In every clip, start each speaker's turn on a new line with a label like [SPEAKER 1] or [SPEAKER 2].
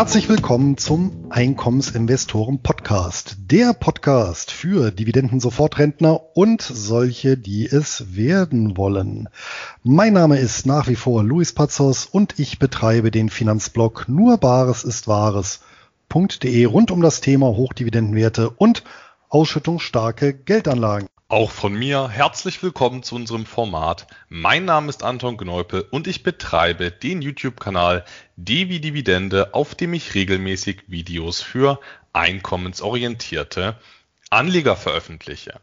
[SPEAKER 1] Herzlich willkommen zum Einkommensinvestoren Podcast. Der Podcast für Dividenden-Sofortrentner und solche, die es werden wollen. Mein Name ist nach wie vor Luis Pazos und ich betreibe den Finanzblog nur Bares ist Wahres.de rund um das Thema Hochdividendenwerte und ausschüttungsstarke Geldanlagen.
[SPEAKER 2] Auch von mir herzlich willkommen zu unserem Format. Mein Name ist Anton Gneupe und ich betreibe den YouTube-Kanal Devi Dividende, auf dem ich regelmäßig Videos für einkommensorientierte Anleger veröffentliche.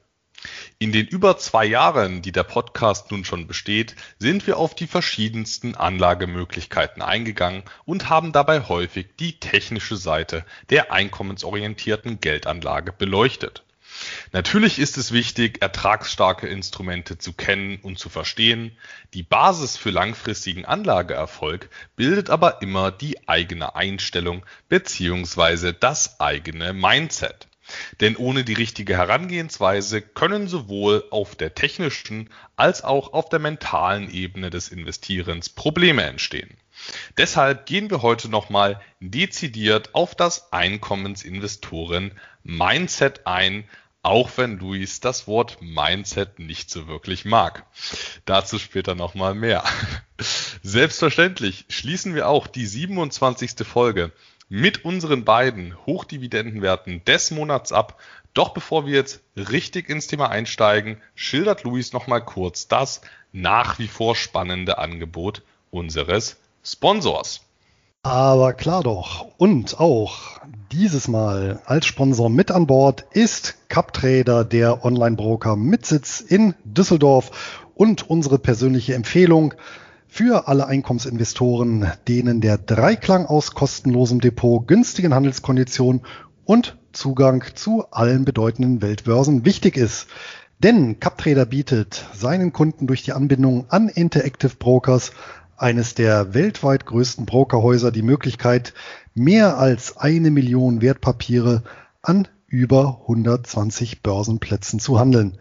[SPEAKER 2] In den über zwei Jahren, die der Podcast nun schon besteht, sind wir auf die verschiedensten Anlagemöglichkeiten eingegangen und haben dabei häufig die technische Seite der einkommensorientierten Geldanlage beleuchtet. Natürlich ist es wichtig, ertragsstarke Instrumente zu kennen und zu verstehen. Die Basis für langfristigen Anlageerfolg bildet aber immer die eigene Einstellung bzw. das eigene Mindset. Denn ohne die richtige Herangehensweise können sowohl auf der technischen als auch auf der mentalen Ebene des Investierens Probleme entstehen. Deshalb gehen wir heute nochmal dezidiert auf das Einkommensinvestoren Mindset ein, auch wenn Luis das Wort Mindset nicht so wirklich mag. Dazu später nochmal mehr. Selbstverständlich schließen wir auch die 27. Folge mit unseren beiden Hochdividendenwerten des Monats ab. Doch bevor wir jetzt richtig ins Thema einsteigen, schildert Luis nochmal kurz das nach wie vor spannende Angebot unseres Sponsors.
[SPEAKER 1] Aber klar doch. Und auch dieses Mal als Sponsor mit an Bord ist CupTrader, der Online-Broker mit Sitz in Düsseldorf und unsere persönliche Empfehlung für alle Einkommensinvestoren, denen der Dreiklang aus kostenlosem Depot, günstigen Handelskonditionen und Zugang zu allen bedeutenden Weltbörsen wichtig ist. Denn CupTrader bietet seinen Kunden durch die Anbindung an Interactive Brokers eines der weltweit größten Brokerhäuser die Möglichkeit, mehr als eine Million Wertpapiere an über 120 Börsenplätzen zu handeln.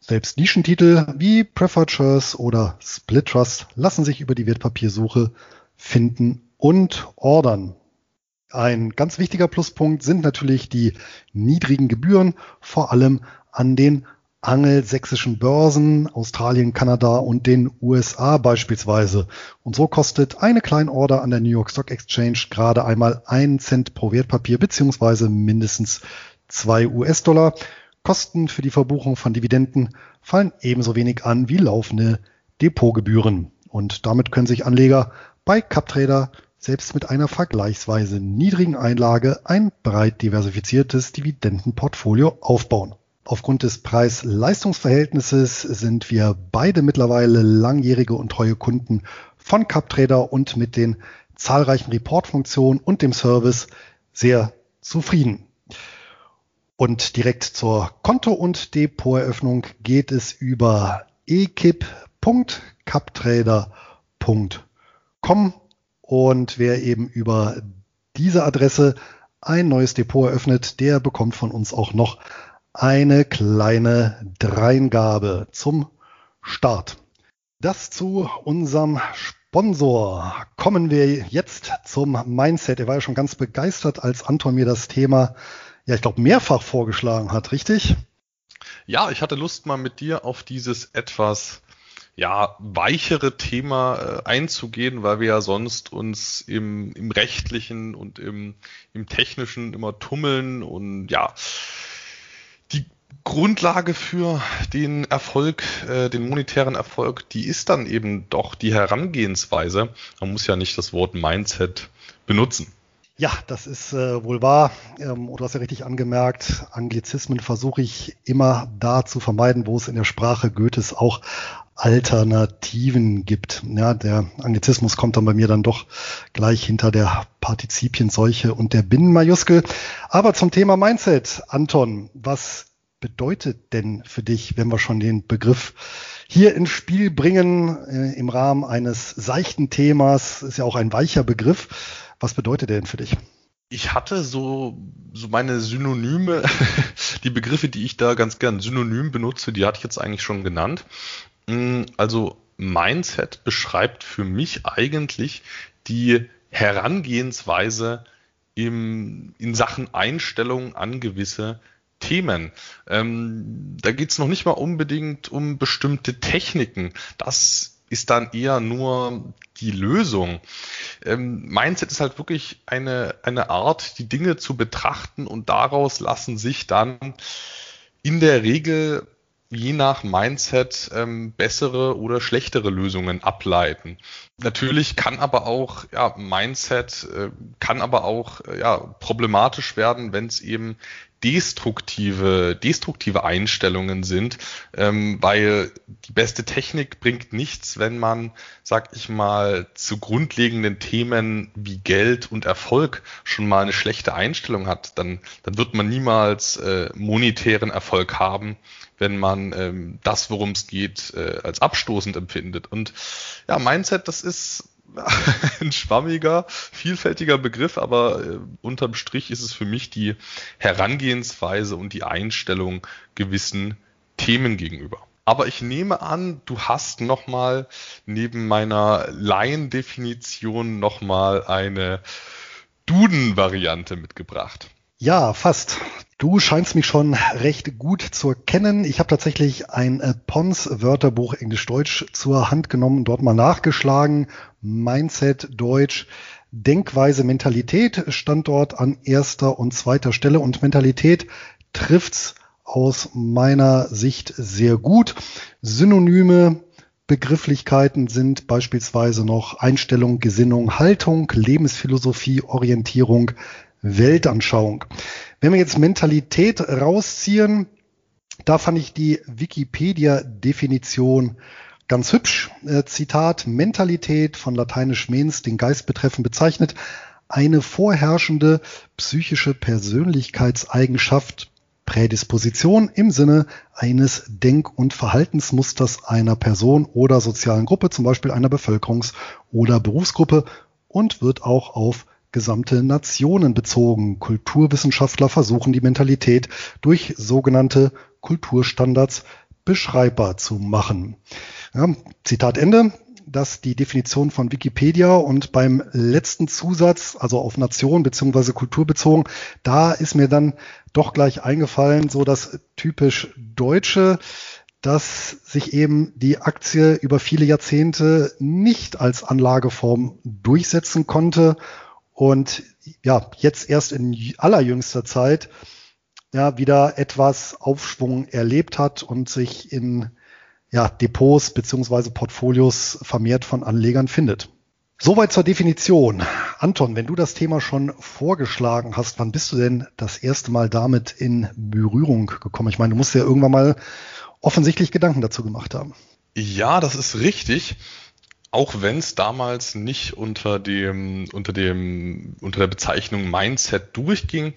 [SPEAKER 1] Selbst Nischentitel wie Preferred Shares oder Split Trust lassen sich über die Wertpapiersuche finden und ordern. Ein ganz wichtiger Pluspunkt sind natürlich die niedrigen Gebühren, vor allem an den angelsächsischen Börsen, Australien, Kanada und den USA beispielsweise. Und so kostet eine Kleinorder an der New York Stock Exchange gerade einmal einen Cent pro Wertpapier beziehungsweise mindestens zwei US-Dollar. Kosten für die Verbuchung von Dividenden fallen ebenso wenig an wie laufende Depotgebühren. Und damit können sich Anleger bei CupTrader selbst mit einer vergleichsweise niedrigen Einlage ein breit diversifiziertes Dividendenportfolio aufbauen. Aufgrund des Preis-Leistungs-Verhältnisses sind wir beide mittlerweile langjährige und treue Kunden von CupTrader und mit den zahlreichen Report-Funktionen und dem Service sehr zufrieden. Und direkt zur Konto- und Depoteröffnung geht es über ekip.captrader.com und wer eben über diese Adresse ein neues Depot eröffnet, der bekommt von uns auch noch eine kleine Dreingabe zum Start. Das zu unserem Sponsor. Kommen wir jetzt zum Mindset. Er war ja schon ganz begeistert, als Anton mir das Thema, ja, ich glaube, mehrfach vorgeschlagen hat, richtig?
[SPEAKER 2] Ja, ich hatte Lust mal mit dir auf dieses etwas ja, weichere Thema äh, einzugehen, weil wir ja sonst uns im, im rechtlichen und im, im technischen immer tummeln und ja, die Grundlage für den Erfolg, äh, den monetären Erfolg, die ist dann eben doch die Herangehensweise. Man muss ja nicht das Wort Mindset benutzen.
[SPEAKER 1] Ja, das ist äh, wohl wahr. Ähm, du hast ja richtig angemerkt, Anglizismen versuche ich immer da zu vermeiden, wo es in der Sprache Goethes auch Alternativen gibt. Ja, der Anglizismus kommt dann bei mir dann doch gleich hinter der Partizipienseuche und der Binnenmajuskel. Aber zum Thema Mindset, Anton, was bedeutet denn für dich, wenn wir schon den Begriff hier ins Spiel bringen, äh, im Rahmen eines seichten Themas, ist ja auch ein weicher Begriff. Was bedeutet der denn für dich?
[SPEAKER 2] Ich hatte so, so meine Synonyme, die Begriffe, die ich da ganz gern synonym benutze, die hatte ich jetzt eigentlich schon genannt. Mm, also Mindset beschreibt für mich eigentlich die Herangehensweise im, in Sachen Einstellung an gewisse Themen. Ähm, da geht es noch nicht mal unbedingt um bestimmte Techniken. Das ist dann eher nur die Lösung. Ähm, Mindset ist halt wirklich eine, eine Art, die Dinge zu betrachten und daraus lassen sich dann in der Regel je nach Mindset ähm, bessere oder schlechtere Lösungen ableiten. Natürlich kann aber auch ja, Mindset äh, kann aber auch äh, ja, problematisch werden, wenn es eben destruktive, destruktive Einstellungen sind, ähm, weil die beste Technik bringt nichts, wenn man, sag ich mal, zu grundlegenden Themen wie Geld und Erfolg schon mal eine schlechte Einstellung hat. Dann, dann wird man niemals äh, monetären Erfolg haben, wenn man ähm, das, worum es geht, äh, als abstoßend empfindet. Und ja, Mindset, das ist ein schwammiger, vielfältiger Begriff, aber äh, unterm Strich ist es für mich die Herangehensweise und die Einstellung gewissen Themen gegenüber. Aber ich nehme an, du hast nochmal neben meiner Laiendefinition nochmal eine Duden-Variante mitgebracht.
[SPEAKER 1] Ja, fast. Du scheinst mich schon recht gut zu kennen. Ich habe tatsächlich ein äh, Pons-Wörterbuch Englisch-Deutsch zur Hand genommen, dort mal nachgeschlagen. Mindset Deutsch. Denkweise Mentalität stand dort an erster und zweiter Stelle und Mentalität trifft's aus meiner Sicht sehr gut. Synonyme Begrifflichkeiten sind beispielsweise noch Einstellung, Gesinnung, Haltung, Lebensphilosophie, Orientierung, Weltanschauung. Wenn wir jetzt Mentalität rausziehen, da fand ich die Wikipedia-Definition ganz hübsch. Äh, Zitat, Mentalität von lateinisch mens, den Geist betreffend bezeichnet, eine vorherrschende psychische Persönlichkeitseigenschaft, Prädisposition im Sinne eines Denk- und Verhaltensmusters einer Person oder sozialen Gruppe, zum Beispiel einer Bevölkerungs- oder Berufsgruppe und wird auch auf gesamte Nationen bezogen. Kulturwissenschaftler versuchen die Mentalität durch sogenannte Kulturstandards beschreibbar zu machen. Ja, Zitat Ende. Das die Definition von Wikipedia und beim letzten Zusatz, also auf Nation beziehungsweise Kultur bezogen, da ist mir dann doch gleich eingefallen, so das typisch Deutsche, dass sich eben die Aktie über viele Jahrzehnte nicht als Anlageform durchsetzen konnte und ja, jetzt erst in allerjüngster Zeit ja wieder etwas Aufschwung erlebt hat und sich in ja, Depots beziehungsweise Portfolios vermehrt von Anlegern findet. Soweit zur Definition. Anton, wenn du das Thema schon vorgeschlagen hast, wann bist du denn das erste Mal damit in Berührung gekommen? Ich meine, du musst ja irgendwann mal offensichtlich Gedanken dazu gemacht haben.
[SPEAKER 2] Ja, das ist richtig auch wenn es damals nicht unter dem, unter dem, unter der Bezeichnung Mindset durchging,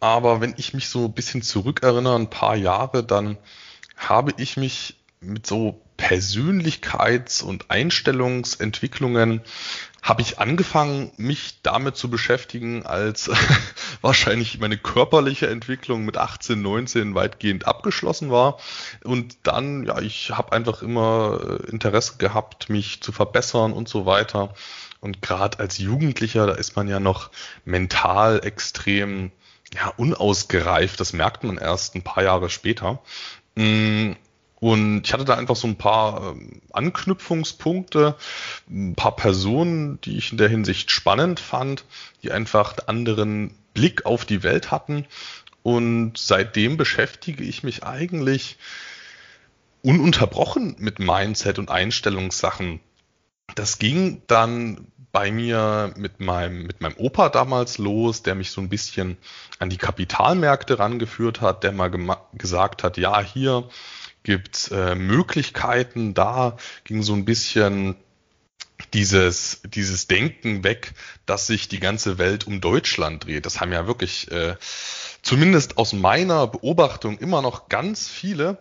[SPEAKER 2] aber wenn ich mich so ein bisschen zurückerinnere, ein paar Jahre, dann habe ich mich mit so Persönlichkeits- und Einstellungsentwicklungen habe ich angefangen, mich damit zu beschäftigen, als wahrscheinlich meine körperliche Entwicklung mit 18, 19 weitgehend abgeschlossen war. Und dann, ja, ich habe einfach immer äh, Interesse gehabt, mich zu verbessern und so weiter. Und gerade als Jugendlicher, da ist man ja noch mental extrem ja, unausgereift. Das merkt man erst ein paar Jahre später. Und ich hatte da einfach so ein paar ähm, Anknüpfungspunkte, ein paar Personen, die ich in der Hinsicht spannend fand, die einfach einen anderen Blick auf die Welt hatten. Und seitdem beschäftige ich mich eigentlich ununterbrochen mit Mindset und Einstellungssachen. Das ging dann bei mir mit meinem, mit meinem Opa damals los, der mich so ein bisschen an die Kapitalmärkte rangeführt hat, der mal gesagt hat, ja, hier, gibt äh, Möglichkeiten. Da ging so ein bisschen dieses, dieses Denken weg, dass sich die ganze Welt um Deutschland dreht. Das haben ja wirklich, äh, zumindest aus meiner Beobachtung, immer noch ganz viele.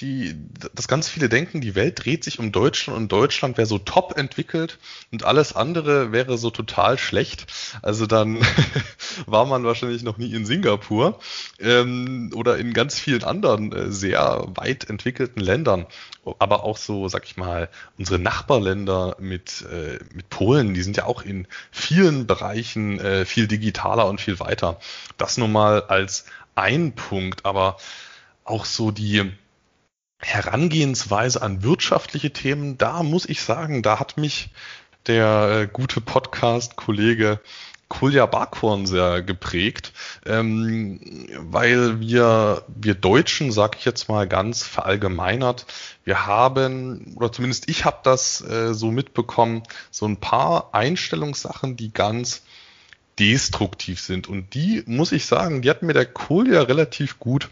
[SPEAKER 2] Die, dass ganz viele denken, die Welt dreht sich um Deutschland und Deutschland wäre so top entwickelt und alles andere wäre so total schlecht. Also dann war man wahrscheinlich noch nie in Singapur ähm, oder in ganz vielen anderen äh, sehr weit entwickelten Ländern. Aber auch so, sag ich mal, unsere Nachbarländer mit, äh, mit Polen, die sind ja auch in vielen Bereichen äh, viel digitaler und viel weiter. Das nur mal als ein Punkt, aber auch so die Herangehensweise an wirtschaftliche Themen, da muss ich sagen, da hat mich der äh, gute Podcast-Kollege Kulja Barkhorn sehr geprägt, ähm, weil wir, wir Deutschen, sag ich jetzt mal ganz verallgemeinert, wir haben, oder zumindest ich habe das äh, so mitbekommen, so ein paar Einstellungssachen, die ganz destruktiv sind. Und die, muss ich sagen, die hat mir der Kulja relativ gut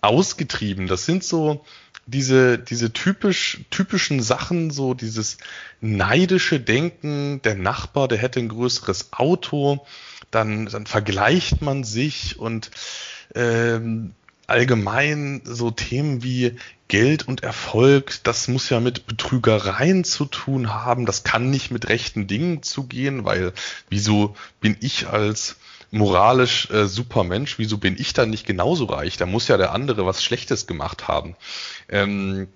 [SPEAKER 2] ausgetrieben. Das sind so diese, diese typisch, typischen Sachen, so dieses neidische Denken, der Nachbar, der hätte ein größeres Auto, dann, dann vergleicht man sich und ähm, allgemein so Themen wie Geld und Erfolg, das muss ja mit Betrügereien zu tun haben, das kann nicht mit rechten Dingen zugehen, weil wieso bin ich als moralisch äh, super Mensch, wieso bin ich dann nicht genauso reich? Da muss ja der andere was Schlechtes gemacht haben. Ähm,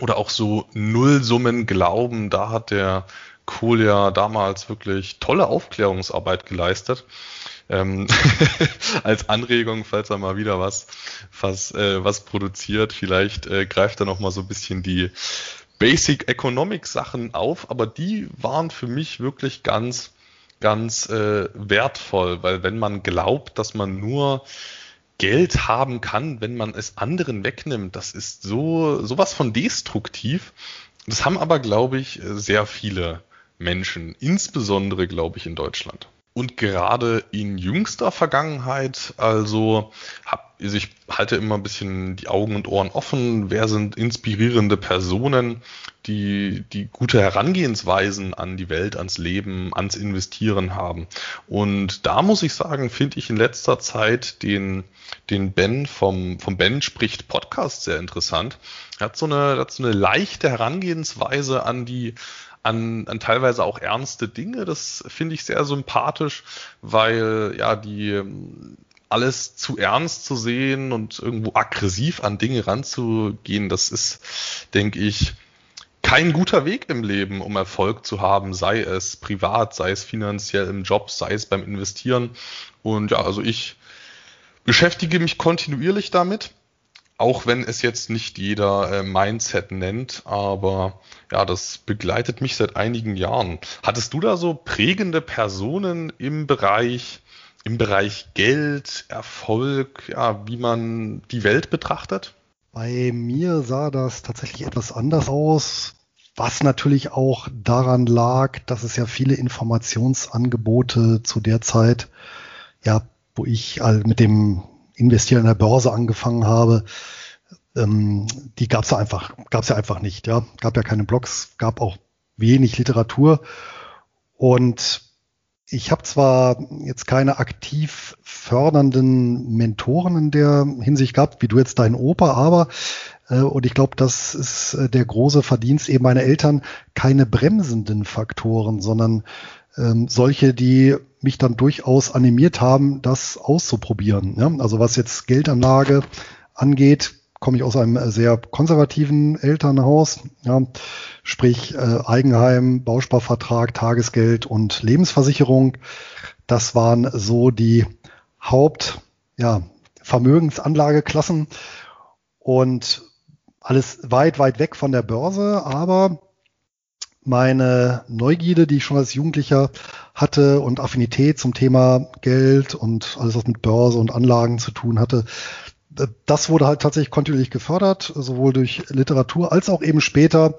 [SPEAKER 2] oder auch so Nullsummen glauben, da hat der Kohl ja damals wirklich tolle Aufklärungsarbeit geleistet. Ähm, als Anregung, falls er mal wieder was, was, äh, was produziert, vielleicht äh, greift er noch mal so ein bisschen die Basic Economic Sachen auf, aber die waren für mich wirklich ganz ganz äh, wertvoll, weil wenn man glaubt, dass man nur Geld haben kann, wenn man es anderen wegnimmt, das ist so sowas von destruktiv. Das haben aber, glaube ich, sehr viele Menschen, insbesondere, glaube ich, in Deutschland. Und gerade in jüngster Vergangenheit, also hab, also ich halte immer ein bisschen die Augen und Ohren offen, wer sind inspirierende Personen, die, die gute Herangehensweisen an die Welt, ans Leben, ans Investieren haben. Und da muss ich sagen, finde ich in letzter Zeit den, den Ben vom, vom Ben spricht Podcast sehr interessant. Er hat so eine, hat so eine leichte Herangehensweise an die, an, an teilweise auch ernste Dinge. Das finde ich sehr sympathisch, weil ja die ähm, alles zu ernst zu sehen und irgendwo aggressiv an Dinge ranzugehen, das ist, denke ich, kein guter Weg im Leben, um Erfolg zu haben, sei es privat, sei es finanziell im Job, sei es beim Investieren. Und ja, also ich beschäftige mich kontinuierlich damit auch wenn es jetzt nicht jeder äh, Mindset nennt, aber ja, das begleitet mich seit einigen Jahren. Hattest du da so prägende Personen im Bereich, im Bereich Geld, Erfolg, ja, wie man die Welt betrachtet?
[SPEAKER 1] Bei mir sah das tatsächlich etwas anders aus, was natürlich auch daran lag, dass es ja viele Informationsangebote zu der Zeit, ja, wo ich mit dem Investieren in der Börse angefangen habe, ähm, die gab es ja einfach, gab's ja einfach nicht. Ja, gab ja keine Blogs, gab auch wenig Literatur und ich habe zwar jetzt keine aktiv fördernden Mentoren in der Hinsicht gehabt, wie du jetzt dein Opa, aber äh, und ich glaube, das ist äh, der große Verdienst eben meiner Eltern, keine bremsenden Faktoren, sondern ähm, solche, die mich dann durchaus animiert haben, das auszuprobieren. Ja? Also was jetzt Geldanlage angeht, komme ich aus einem sehr konservativen Elternhaus, ja, sprich äh, Eigenheim, Bausparvertrag, Tagesgeld und Lebensversicherung. Das waren so die Haupt, ja, Vermögensanlageklassen und alles weit, weit weg von der Börse, aber meine Neugierde, die ich schon als Jugendlicher hatte und Affinität zum Thema Geld und alles, was mit Börse und Anlagen zu tun hatte, das wurde halt tatsächlich kontinuierlich gefördert, sowohl durch Literatur als auch eben später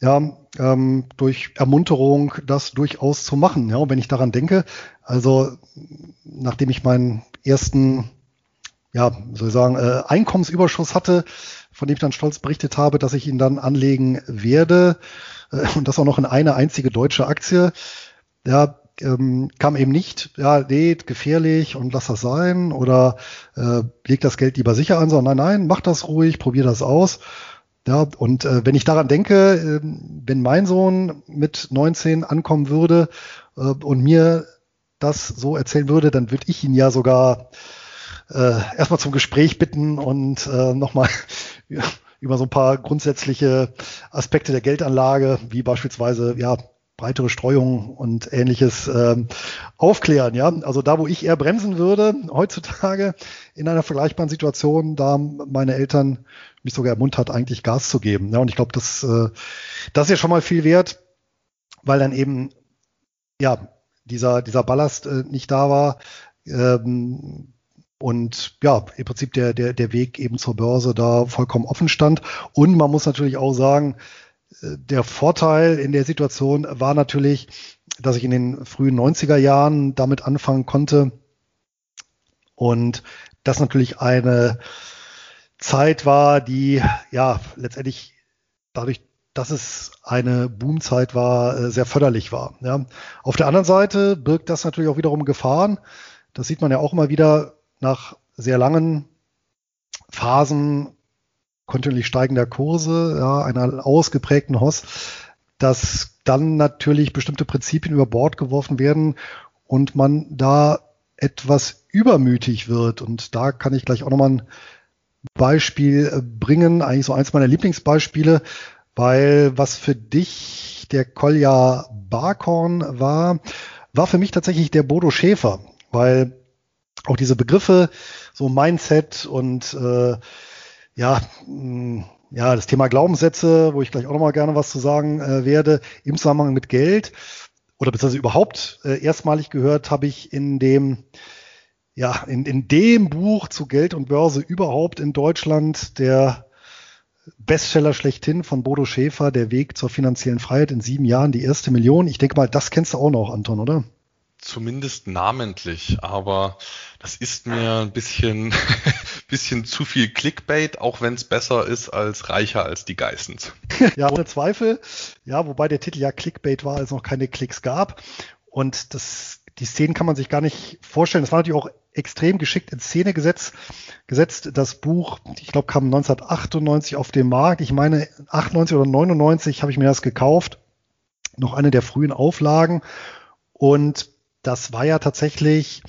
[SPEAKER 1] ja, ähm, durch Ermunterung, das durchaus zu machen. Ja, und wenn ich daran denke, also nachdem ich meinen ersten, ja, soll ich sagen, äh, Einkommensüberschuss hatte, von dem ich dann stolz berichtet habe, dass ich ihn dann anlegen werde, und das auch noch in eine einzige deutsche Aktie, ja, ähm, kam eben nicht, ja, nee, gefährlich und lass das sein oder äh, leg das Geld lieber sicher an, sondern nein, nein, mach das ruhig, probier das aus. Ja, und äh, wenn ich daran denke, äh, wenn mein Sohn mit 19 ankommen würde äh, und mir das so erzählen würde, dann würde ich ihn ja sogar äh, erstmal zum Gespräch bitten und äh, nochmal über so ein paar grundsätzliche Aspekte der Geldanlage, wie beispielsweise ja breitere Streuung und ähnliches ähm, aufklären. Ja, also da, wo ich eher bremsen würde heutzutage in einer vergleichbaren Situation, da meine Eltern mich sogar ermuntert, eigentlich Gas zu geben. Ja, und ich glaube, das, äh, das ist ja schon mal viel wert, weil dann eben ja dieser dieser Ballast äh, nicht da war. Ähm, und ja, im Prinzip der, der, der Weg eben zur Börse da vollkommen offen stand. Und man muss natürlich auch sagen, der Vorteil in der Situation war natürlich, dass ich in den frühen 90er Jahren damit anfangen konnte und das natürlich eine Zeit war, die ja letztendlich dadurch, dass es eine Boomzeit war, äh, sehr förderlich war. Ja. Auf der anderen Seite birgt das natürlich auch wiederum Gefahren. Das sieht man ja auch immer wieder nach sehr langen Phasen kontinuierlich steigender Kurse, ja, einer ausgeprägten Hoss, dass dann natürlich bestimmte Prinzipien über Bord geworfen werden und man da etwas übermütig wird. Und da kann ich gleich auch nochmal ein Beispiel äh, bringen, eigentlich so eins meiner Lieblingsbeispiele, weil was für dich der Kolja Barkorn war, war für mich tatsächlich der Bodo Schäfer, weil auch diese Begriffe, so Mindset und äh, ja, mh, ja, das Thema Glaubenssätze, wo ich gleich auch nochmal gerne was zu sagen äh, werde, im Zusammenhang mit Geld oder beziehungsweise überhaupt äh, erstmalig gehört habe ich in dem ja, in, in dem Buch zu Geld und Börse überhaupt in Deutschland, der Bestseller schlechthin von Bodo Schäfer, Der Weg zur finanziellen Freiheit in sieben Jahren, die erste Million. Ich denke mal, das kennst du auch noch, Anton, oder?
[SPEAKER 2] Zumindest namentlich, aber das ist mir ein bisschen, bisschen zu viel Clickbait, auch wenn es besser ist als reicher als die Geissens.
[SPEAKER 1] ja, ohne Zweifel. Ja, wobei der Titel ja Clickbait war, als es noch keine Klicks gab. Und das, die Szenen kann man sich gar nicht vorstellen. Das war natürlich auch extrem geschickt in Szene gesetzt. gesetzt. Das Buch, ich glaube, kam 1998 auf den Markt. Ich meine, 98 oder 99 habe ich mir das gekauft. Noch eine der frühen Auflagen. Und das war ja tatsächlich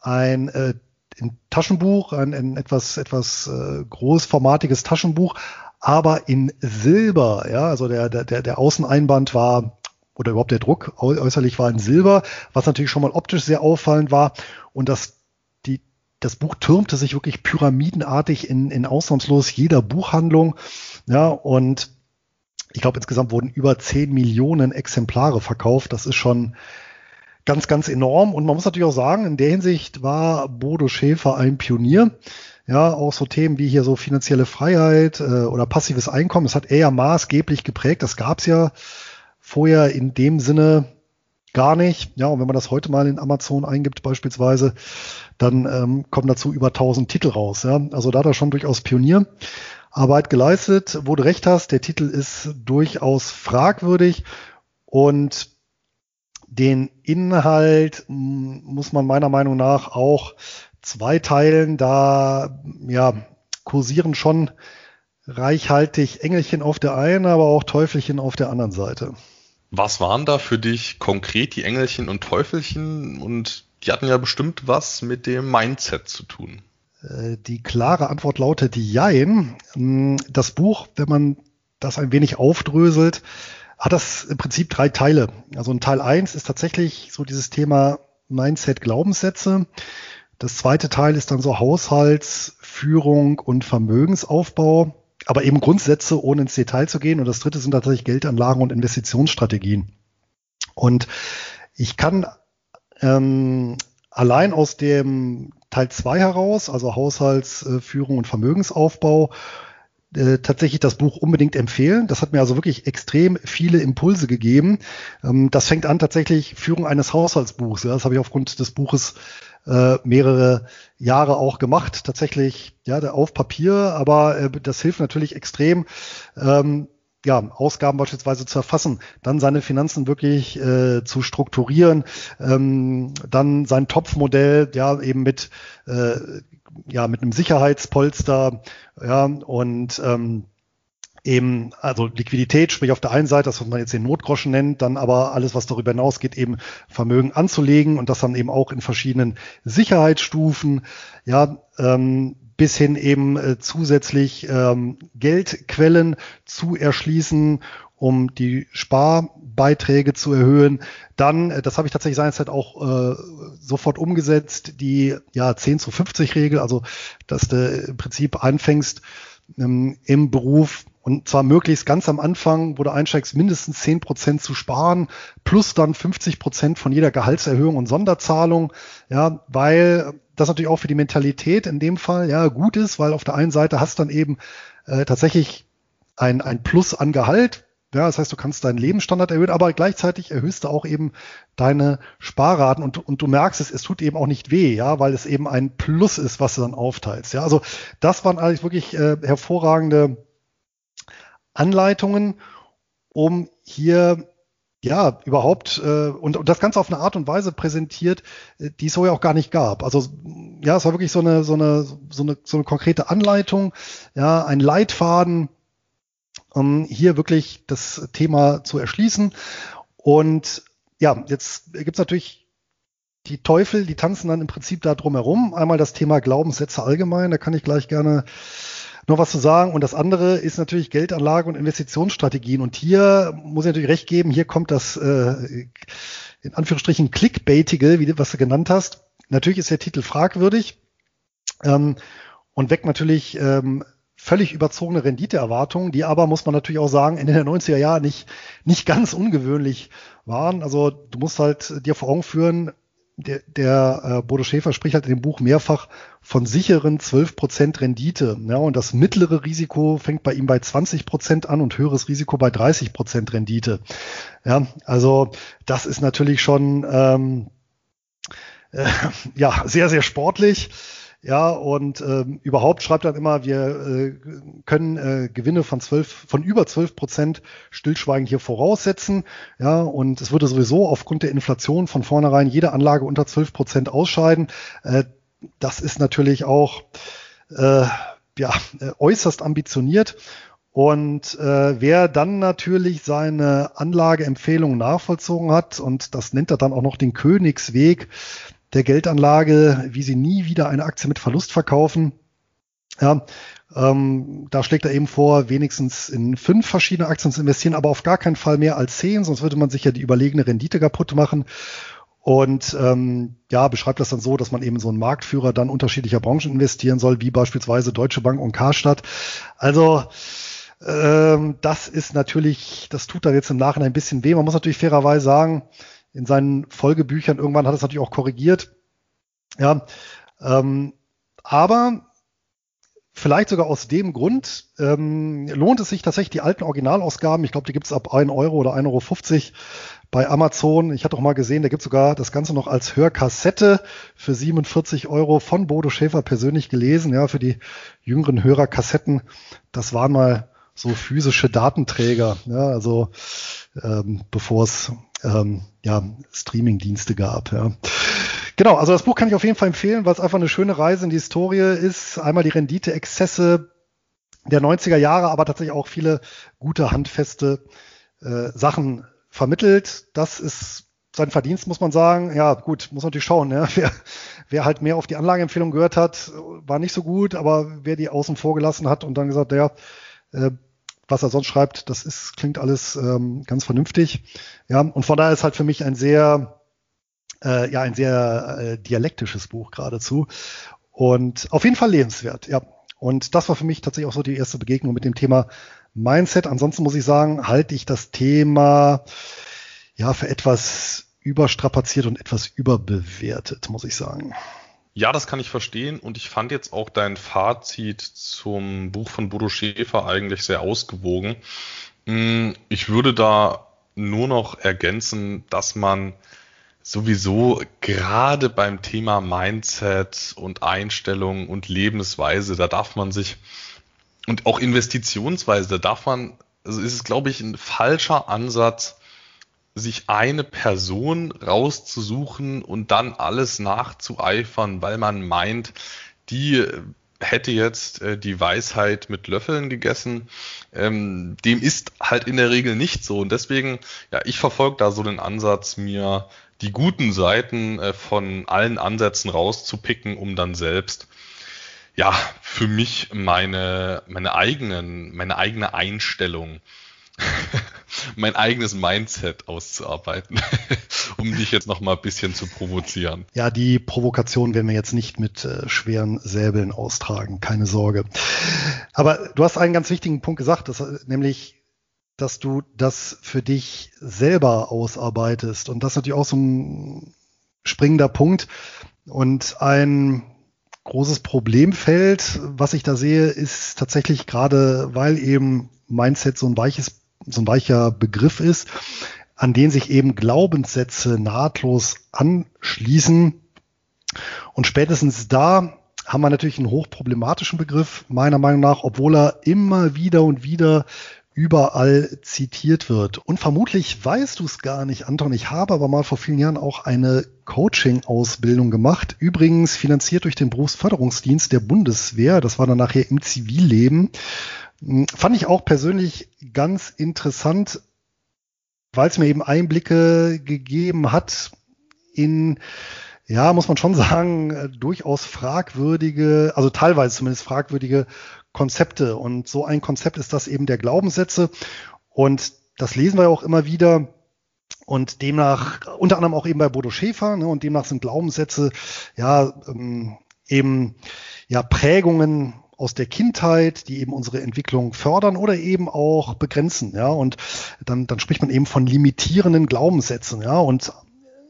[SPEAKER 1] ein, äh, ein Taschenbuch, ein, ein etwas, etwas äh, großformatiges Taschenbuch, aber in Silber. Ja, also der, der, der Außeneinband war oder überhaupt der Druck äußerlich war in Silber, was natürlich schon mal optisch sehr auffallend war. Und das, die, das Buch türmte sich wirklich pyramidenartig in, in ausnahmslos jeder Buchhandlung. Ja, und ich glaube, insgesamt wurden über 10 Millionen Exemplare verkauft. Das ist schon ganz, ganz enorm. Und man muss natürlich auch sagen, in der Hinsicht war Bodo Schäfer ein Pionier. Ja, auch so Themen wie hier so finanzielle Freiheit äh, oder passives Einkommen, das hat er ja maßgeblich geprägt. Das gab es ja vorher in dem Sinne gar nicht. Ja, und wenn man das heute mal in Amazon eingibt beispielsweise, dann ähm, kommen dazu über 1000 Titel raus. Ja, also da hat er schon durchaus Pionierarbeit geleistet. Wo du recht hast, der Titel ist durchaus fragwürdig und den Inhalt muss man meiner Meinung nach auch zweiteilen. Da ja, kursieren schon reichhaltig Engelchen auf der einen, aber auch Teufelchen auf der anderen Seite.
[SPEAKER 2] Was waren da für dich konkret die Engelchen und Teufelchen? Und die hatten ja bestimmt was mit dem Mindset zu tun.
[SPEAKER 1] Äh, die klare Antwort lautet Jein. Das Buch, wenn man das ein wenig aufdröselt, hat das im Prinzip drei Teile. Also ein Teil eins ist tatsächlich so dieses Thema Mindset, Glaubenssätze. Das zweite Teil ist dann so Haushaltsführung und Vermögensaufbau, aber eben Grundsätze, ohne ins Detail zu gehen. Und das dritte sind tatsächlich Geldanlagen und Investitionsstrategien. Und ich kann ähm, allein aus dem Teil zwei heraus, also Haushaltsführung und Vermögensaufbau, äh, tatsächlich das Buch unbedingt empfehlen. Das hat mir also wirklich extrem viele Impulse gegeben. Ähm, das fängt an tatsächlich Führung eines Haushaltsbuchs. Ja, das habe ich aufgrund des Buches äh, mehrere Jahre auch gemacht. Tatsächlich, ja, auf Papier, aber äh, das hilft natürlich extrem. Ähm, ja, Ausgaben beispielsweise zu erfassen, dann seine Finanzen wirklich äh, zu strukturieren, ähm, dann sein Topfmodell, ja, eben mit, äh, ja, mit einem Sicherheitspolster, ja, und ähm, eben, also Liquidität, sprich auf der einen Seite, das, was man jetzt den Notgroschen nennt, dann aber alles, was darüber hinausgeht, eben Vermögen anzulegen und das dann eben auch in verschiedenen Sicherheitsstufen, ja, ähm, bis hin eben äh, zusätzlich ähm, Geldquellen zu erschließen, um die Sparbeiträge zu erhöhen. Dann, äh, das habe ich tatsächlich seinerzeit auch äh, sofort umgesetzt, die ja 10 zu 50 Regel, also dass du im Prinzip anfängst ähm, im Beruf und zwar möglichst ganz am Anfang, wo du einsteigst, mindestens 10 Prozent zu sparen, plus dann 50 Prozent von jeder Gehaltserhöhung und Sonderzahlung. Ja, weil das natürlich auch für die Mentalität in dem Fall ja gut ist, weil auf der einen Seite hast dann eben äh, tatsächlich ein, ein Plus an Gehalt. Ja, das heißt, du kannst deinen Lebensstandard erhöhen, aber gleichzeitig erhöhst du auch eben deine Sparraten und, und du merkst es, es tut eben auch nicht weh, ja, weil es eben ein Plus ist, was du dann aufteilst. Ja, also das waren eigentlich wirklich äh, hervorragende Anleitungen, um hier ja, überhaupt äh, und, und das Ganze auf eine Art und Weise präsentiert, äh, die es so ja auch gar nicht gab. Also ja, es war wirklich so eine so eine so eine so eine konkrete Anleitung, ja, ein Leitfaden, um hier wirklich das Thema zu erschließen. Und ja, jetzt gibt's natürlich die Teufel, die tanzen dann im Prinzip da drumherum. Einmal das Thema Glaubenssätze allgemein, da kann ich gleich gerne noch was zu sagen. Und das andere ist natürlich Geldanlage und Investitionsstrategien. Und hier muss ich natürlich recht geben, hier kommt das äh, in Anführungsstrichen Clickbaitige, wie was du genannt hast. Natürlich ist der Titel fragwürdig ähm, und weckt natürlich ähm, völlig überzogene Renditeerwartungen, die aber, muss man natürlich auch sagen, Ende der 90er Jahre nicht, nicht ganz ungewöhnlich waren. Also du musst halt dir vor Augen führen, der, der äh, Bodo Schäfer spricht halt in dem Buch mehrfach von sicheren 12% Rendite. Ja, und das mittlere Risiko fängt bei ihm bei 20% an und höheres Risiko bei 30% Rendite. Ja, also das ist natürlich schon ähm, äh, ja sehr, sehr sportlich. Ja, und ähm, überhaupt schreibt er immer, wir äh, können äh, Gewinne von zwölf, von über zwölf Prozent stillschweigend hier voraussetzen. Ja, und es würde sowieso aufgrund der Inflation von vornherein jede Anlage unter zwölf Prozent ausscheiden. Äh, das ist natürlich auch äh, ja, äh, äußerst ambitioniert. Und äh, wer dann natürlich seine Anlageempfehlung nachvollzogen hat, und das nennt er dann auch noch den Königsweg, der Geldanlage, wie sie nie wieder eine Aktie mit Verlust verkaufen. Ja, ähm, da schlägt er eben vor, wenigstens in fünf verschiedene Aktien zu investieren, aber auf gar keinen Fall mehr als zehn, sonst würde man sich ja die überlegene Rendite kaputt machen. Und ähm, ja, beschreibt das dann so, dass man eben so einen Marktführer dann unterschiedlicher Branchen investieren soll, wie beispielsweise Deutsche Bank und Karstadt. Also ähm, das ist natürlich, das tut dann jetzt im Nachhinein ein bisschen weh. Man muss natürlich fairerweise sagen, in seinen Folgebüchern. Irgendwann hat es natürlich auch korrigiert. Ja, ähm, aber vielleicht sogar aus dem Grund ähm, lohnt es sich tatsächlich die alten Originalausgaben. Ich glaube, die gibt es ab 1 Euro oder 1,50 Euro bei Amazon. Ich hatte auch mal gesehen, da gibt es sogar das Ganze noch als Hörkassette für 47 Euro von Bodo Schäfer persönlich gelesen. Ja, für die jüngeren Hörerkassetten. Das waren mal so physische Datenträger. Ja, also ähm, bevor es ähm, ja, Streaming-Dienste gab. Ja. Genau, also das Buch kann ich auf jeden Fall empfehlen, weil es einfach eine schöne Reise in die Historie ist. Einmal die Rendite-Exzesse der 90er Jahre, aber tatsächlich auch viele gute, handfeste äh, Sachen vermittelt. Das ist sein Verdienst, muss man sagen. Ja, gut, muss natürlich schauen. Ja. Wer, wer halt mehr auf die Anlageempfehlung gehört hat, war nicht so gut, aber wer die außen vor gelassen hat und dann gesagt, ja, äh, was er sonst schreibt, das ist, klingt alles ähm, ganz vernünftig. Ja, und von daher ist halt für mich ein sehr, äh, ja, ein sehr äh, dialektisches Buch geradezu. Und auf jeden Fall lebenswert, ja. Und das war für mich tatsächlich auch so die erste Begegnung mit dem Thema Mindset. Ansonsten muss ich sagen, halte ich das Thema ja für etwas überstrapaziert und etwas überbewertet, muss ich sagen.
[SPEAKER 2] Ja, das kann ich verstehen und ich fand jetzt auch dein Fazit zum Buch von Bodo Schäfer eigentlich sehr ausgewogen. Hm, ich würde da nur noch ergänzen, dass man sowieso gerade beim Thema Mindset und Einstellung und Lebensweise, da darf man sich und auch Investitionsweise, da darf man also ist es, glaube ich, ein falscher Ansatz, sich eine Person rauszusuchen und dann alles nachzueifern, weil man meint, die hätte jetzt äh, die Weisheit mit Löffeln gegessen. Ähm, dem ist halt in der Regel nicht so. Und deswegen, ja, ich verfolge da so den Ansatz, mir die guten Seiten äh, von allen Ansätzen rauszupicken, um dann selbst ja, für mich meine, meine eigenen, meine eigene Einstellung mein eigenes Mindset auszuarbeiten, um dich jetzt noch mal ein bisschen zu provozieren.
[SPEAKER 1] Ja, die Provokation werden wir jetzt nicht mit äh, schweren Säbeln austragen, keine Sorge. Aber du hast einen ganz wichtigen Punkt gesagt, dass, nämlich, dass du das für dich selber ausarbeitest. Und das ist natürlich auch so ein springender Punkt. Und ein großes Problemfeld, was ich da sehe, ist tatsächlich gerade, weil eben Mindset so ein weiches so ein weicher Begriff ist, an den sich eben Glaubenssätze nahtlos anschließen. Und spätestens da haben wir natürlich einen hochproblematischen Begriff, meiner Meinung nach, obwohl er immer wieder und wieder überall zitiert wird. Und vermutlich weißt du es gar nicht, Anton. Ich habe aber mal vor vielen Jahren auch eine Coaching-Ausbildung gemacht. Übrigens finanziert durch den Berufsförderungsdienst der Bundeswehr. Das war dann nachher im Zivilleben. Hm, fand ich auch persönlich ganz interessant, weil es mir eben Einblicke gegeben hat in, ja, muss man schon sagen, äh, durchaus fragwürdige, also teilweise zumindest fragwürdige Konzepte. Und so ein Konzept ist das eben der Glaubenssätze. Und das lesen wir auch immer wieder. Und demnach, unter anderem auch eben bei Bodo Schäfer, ne, und demnach sind Glaubenssätze ja ähm, eben ja Prägungen aus der Kindheit, die eben unsere Entwicklung fördern oder eben auch begrenzen, ja. Und dann, dann spricht man eben von limitierenden Glaubenssätzen, ja. Und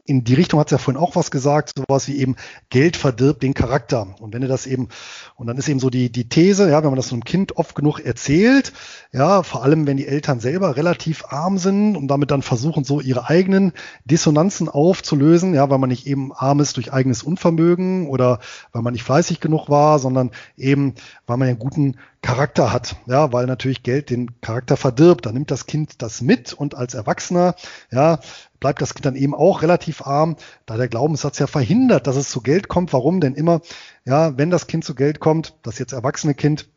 [SPEAKER 1] in die Richtung hat es ja vorhin auch was gesagt, sowas wie eben Geld verdirbt den Charakter. Und wenn du das eben, und dann ist eben so die, die These, ja, wenn man das einem Kind oft genug erzählt, ja, vor allem wenn die Eltern selber relativ arm sind und damit dann versuchen, so ihre eigenen Dissonanzen aufzulösen, ja, weil man nicht eben arm ist durch eigenes Unvermögen oder weil man nicht fleißig genug war, sondern eben, weil man einen guten Charakter hat, ja, weil natürlich Geld den Charakter verdirbt. Dann nimmt das Kind das mit und als Erwachsener, ja, bleibt das Kind dann eben auch relativ arm, da der Glaubenssatz ja verhindert, dass es zu Geld kommt. Warum? Denn immer, ja, wenn das Kind zu Geld kommt, das jetzt erwachsene Kind,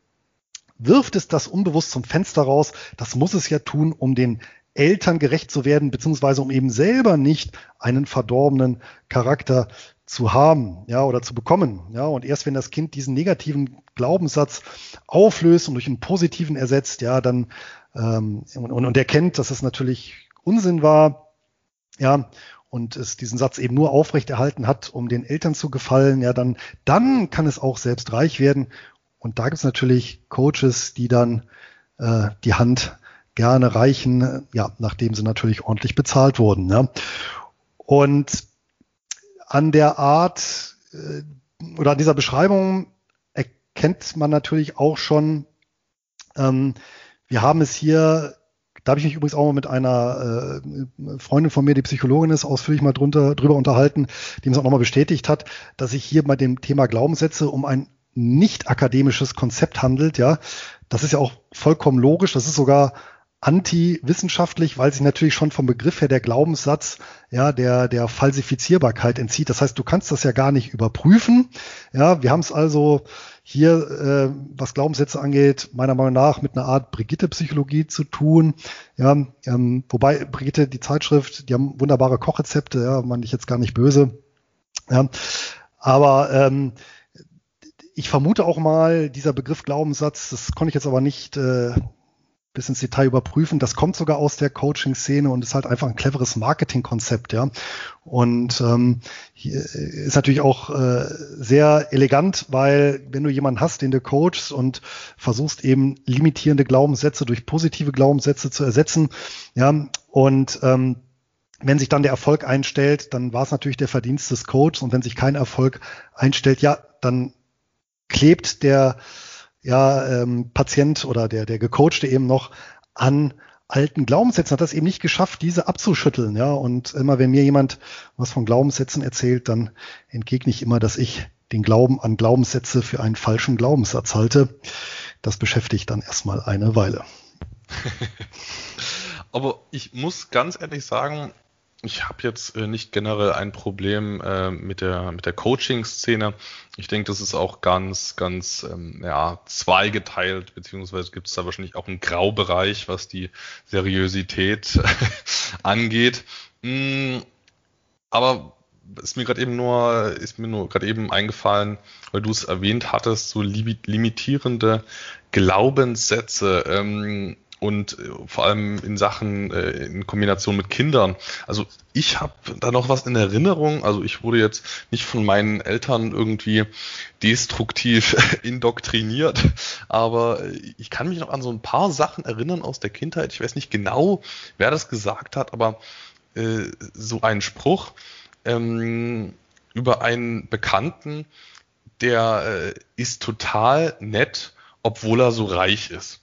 [SPEAKER 1] wirft es das unbewusst zum Fenster raus. Das muss es ja tun, um den Eltern gerecht zu werden, beziehungsweise um eben selber nicht einen verdorbenen Charakter zu haben, ja, oder zu bekommen, ja. Und erst wenn das Kind diesen negativen Glaubenssatz auflöst und durch einen positiven ersetzt, ja, dann ähm, und, und erkennt, dass es natürlich Unsinn war, ja, und es diesen Satz eben nur aufrechterhalten hat, um den Eltern zu gefallen, ja, dann, dann kann es auch selbst reich werden. Und da gibt es natürlich Coaches, die dann äh, die Hand gerne reichen, ja, nachdem sie natürlich ordentlich bezahlt wurden. Ja. Und an der Art äh, oder an dieser Beschreibung erkennt man natürlich auch schon, ähm, wir haben es hier da habe ich mich übrigens auch mal mit einer äh, Freundin von mir, die Psychologin ist, ausführlich mal drunter, drüber unterhalten, die mir es auch nochmal bestätigt hat, dass sich hier bei dem Thema Glaubenssätze um ein nicht akademisches Konzept handelt. Ja, das ist ja auch vollkommen logisch. Das ist sogar anti-wissenschaftlich, weil sich natürlich schon vom Begriff her der Glaubenssatz ja der der Falsifizierbarkeit entzieht. Das heißt, du kannst das ja gar nicht überprüfen. Ja, wir haben es also hier, äh, was Glaubenssätze angeht, meiner Meinung nach mit einer Art Brigitte-Psychologie zu tun. Ja, ähm, wobei Brigitte, die Zeitschrift, die haben wunderbare Kochrezepte, ja, meine ich jetzt gar nicht böse. Ja, aber ähm, ich vermute auch mal, dieser Begriff Glaubenssatz, das konnte ich jetzt aber nicht äh, bis ins Detail überprüfen. Das kommt sogar aus der Coaching-Szene und ist halt einfach ein cleveres Marketingkonzept, ja. Und ähm, ist natürlich auch äh, sehr elegant, weil wenn du jemanden hast, den du coachst und versuchst eben limitierende Glaubenssätze durch positive Glaubenssätze zu ersetzen, ja, und ähm, wenn sich dann der Erfolg einstellt, dann war es natürlich der Verdienst des Coaches und wenn sich kein Erfolg einstellt, ja, dann klebt der ja, ähm, Patient oder der, der Gecoachte eben noch an alten Glaubenssätzen, hat das eben nicht geschafft, diese abzuschütteln, ja. Und immer wenn mir jemand was von Glaubenssätzen erzählt, dann entgegne ich immer, dass ich den Glauben an Glaubenssätze für einen falschen Glaubenssatz halte. Das beschäftigt dann erstmal eine Weile.
[SPEAKER 2] Aber ich muss ganz ehrlich sagen, ich habe jetzt äh, nicht generell ein Problem äh, mit der mit der Coaching-Szene. Ich denke, das ist auch ganz ganz ähm, ja zweigeteilt, beziehungsweise gibt es da wahrscheinlich auch einen Graubereich, was die Seriosität angeht. Mm, aber ist mir gerade eben nur ist mir nur gerade eben eingefallen, weil du es erwähnt hattest, so limitierende Glaubenssätze. Ähm, und äh, vor allem in Sachen äh, in Kombination mit Kindern. Also ich habe da noch was in Erinnerung. Also ich wurde jetzt nicht von meinen Eltern irgendwie destruktiv indoktriniert, aber ich kann mich noch an so ein paar Sachen erinnern aus der Kindheit. Ich weiß nicht genau, wer das gesagt hat, aber äh, so ein Spruch ähm, über einen Bekannten, der äh, ist total nett, obwohl er so reich ist.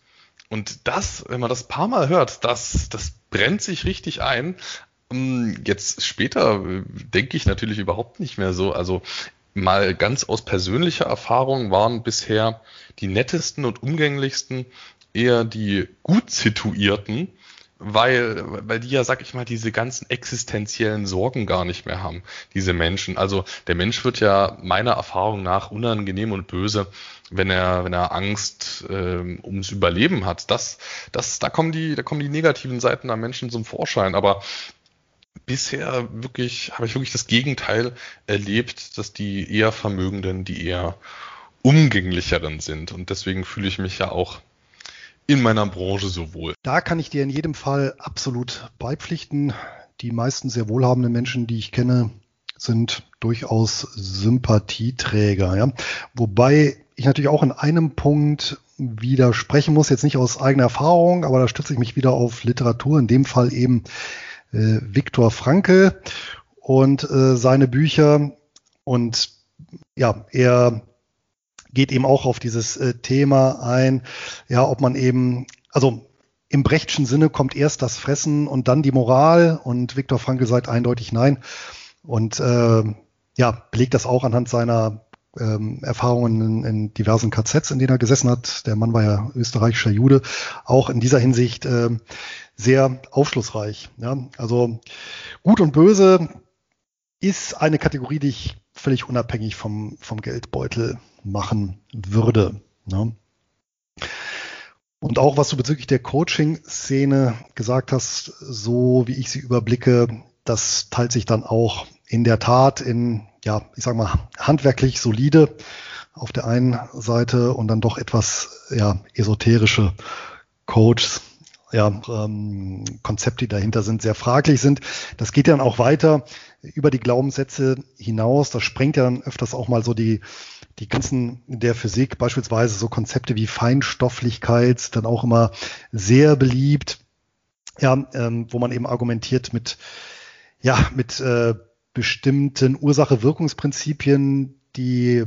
[SPEAKER 2] Und das, wenn man das paar Mal hört, das, das brennt sich richtig ein. Ähm, jetzt später äh, denke ich natürlich überhaupt nicht mehr so. Also mal ganz aus persönlicher Erfahrung waren bisher die nettesten und umgänglichsten eher die gut situierten, weil, weil die ja, sag ich mal, diese ganzen existenziellen Sorgen gar nicht mehr haben, diese Menschen. Also der Mensch wird ja meiner Erfahrung nach unangenehm und böse, wenn er, wenn er Angst ähm, ums Überleben hat. Das, das, da kommen die, da kommen die negativen Seiten am Menschen zum Vorschein. Aber bisher wirklich, habe ich wirklich das Gegenteil erlebt, dass die eher Vermögenden, die eher umgänglicheren sind. Und deswegen fühle ich mich ja auch in meiner Branche so wohl.
[SPEAKER 1] Da kann ich dir in jedem Fall absolut beipflichten. Die meisten sehr wohlhabenden Menschen, die ich kenne, sind durchaus Sympathieträger. Ja? Wobei ich natürlich auch in einem Punkt widersprechen muss, jetzt nicht aus eigener Erfahrung, aber da stütze ich mich wieder auf Literatur, in dem Fall eben äh, Viktor Frankl und äh, seine Bücher. Und ja, er geht eben auch auf dieses äh, Thema ein, ja, ob man eben, also im Brechtschen Sinne kommt erst das Fressen und dann die Moral und Viktor Frankl sagt eindeutig nein. Und äh, ja, belegt das auch anhand seiner ähm, Erfahrungen in, in diversen KZs, in denen er gesessen hat. Der Mann war ja österreichischer Jude, auch in dieser Hinsicht äh, sehr aufschlussreich. Ja? Also gut und böse ist eine Kategorie, die ich völlig unabhängig vom, vom Geldbeutel machen würde. Ne? Und auch was du bezüglich der Coaching-Szene gesagt hast, so wie ich sie überblicke, das teilt sich dann auch in der Tat in, ja, ich sag mal, handwerklich solide auf der einen Seite und dann doch etwas, ja, esoterische Coaches, ja, ähm, Konzepte, die dahinter sind, sehr fraglich sind. Das geht dann auch weiter über die Glaubenssätze hinaus. Das sprengt ja dann öfters auch mal so die, die ganzen der Physik, beispielsweise so Konzepte wie Feinstofflichkeit, dann auch immer sehr beliebt, ja, ähm, wo man eben argumentiert mit, ja, mit äh, bestimmten Ursache-Wirkungsprinzipien, die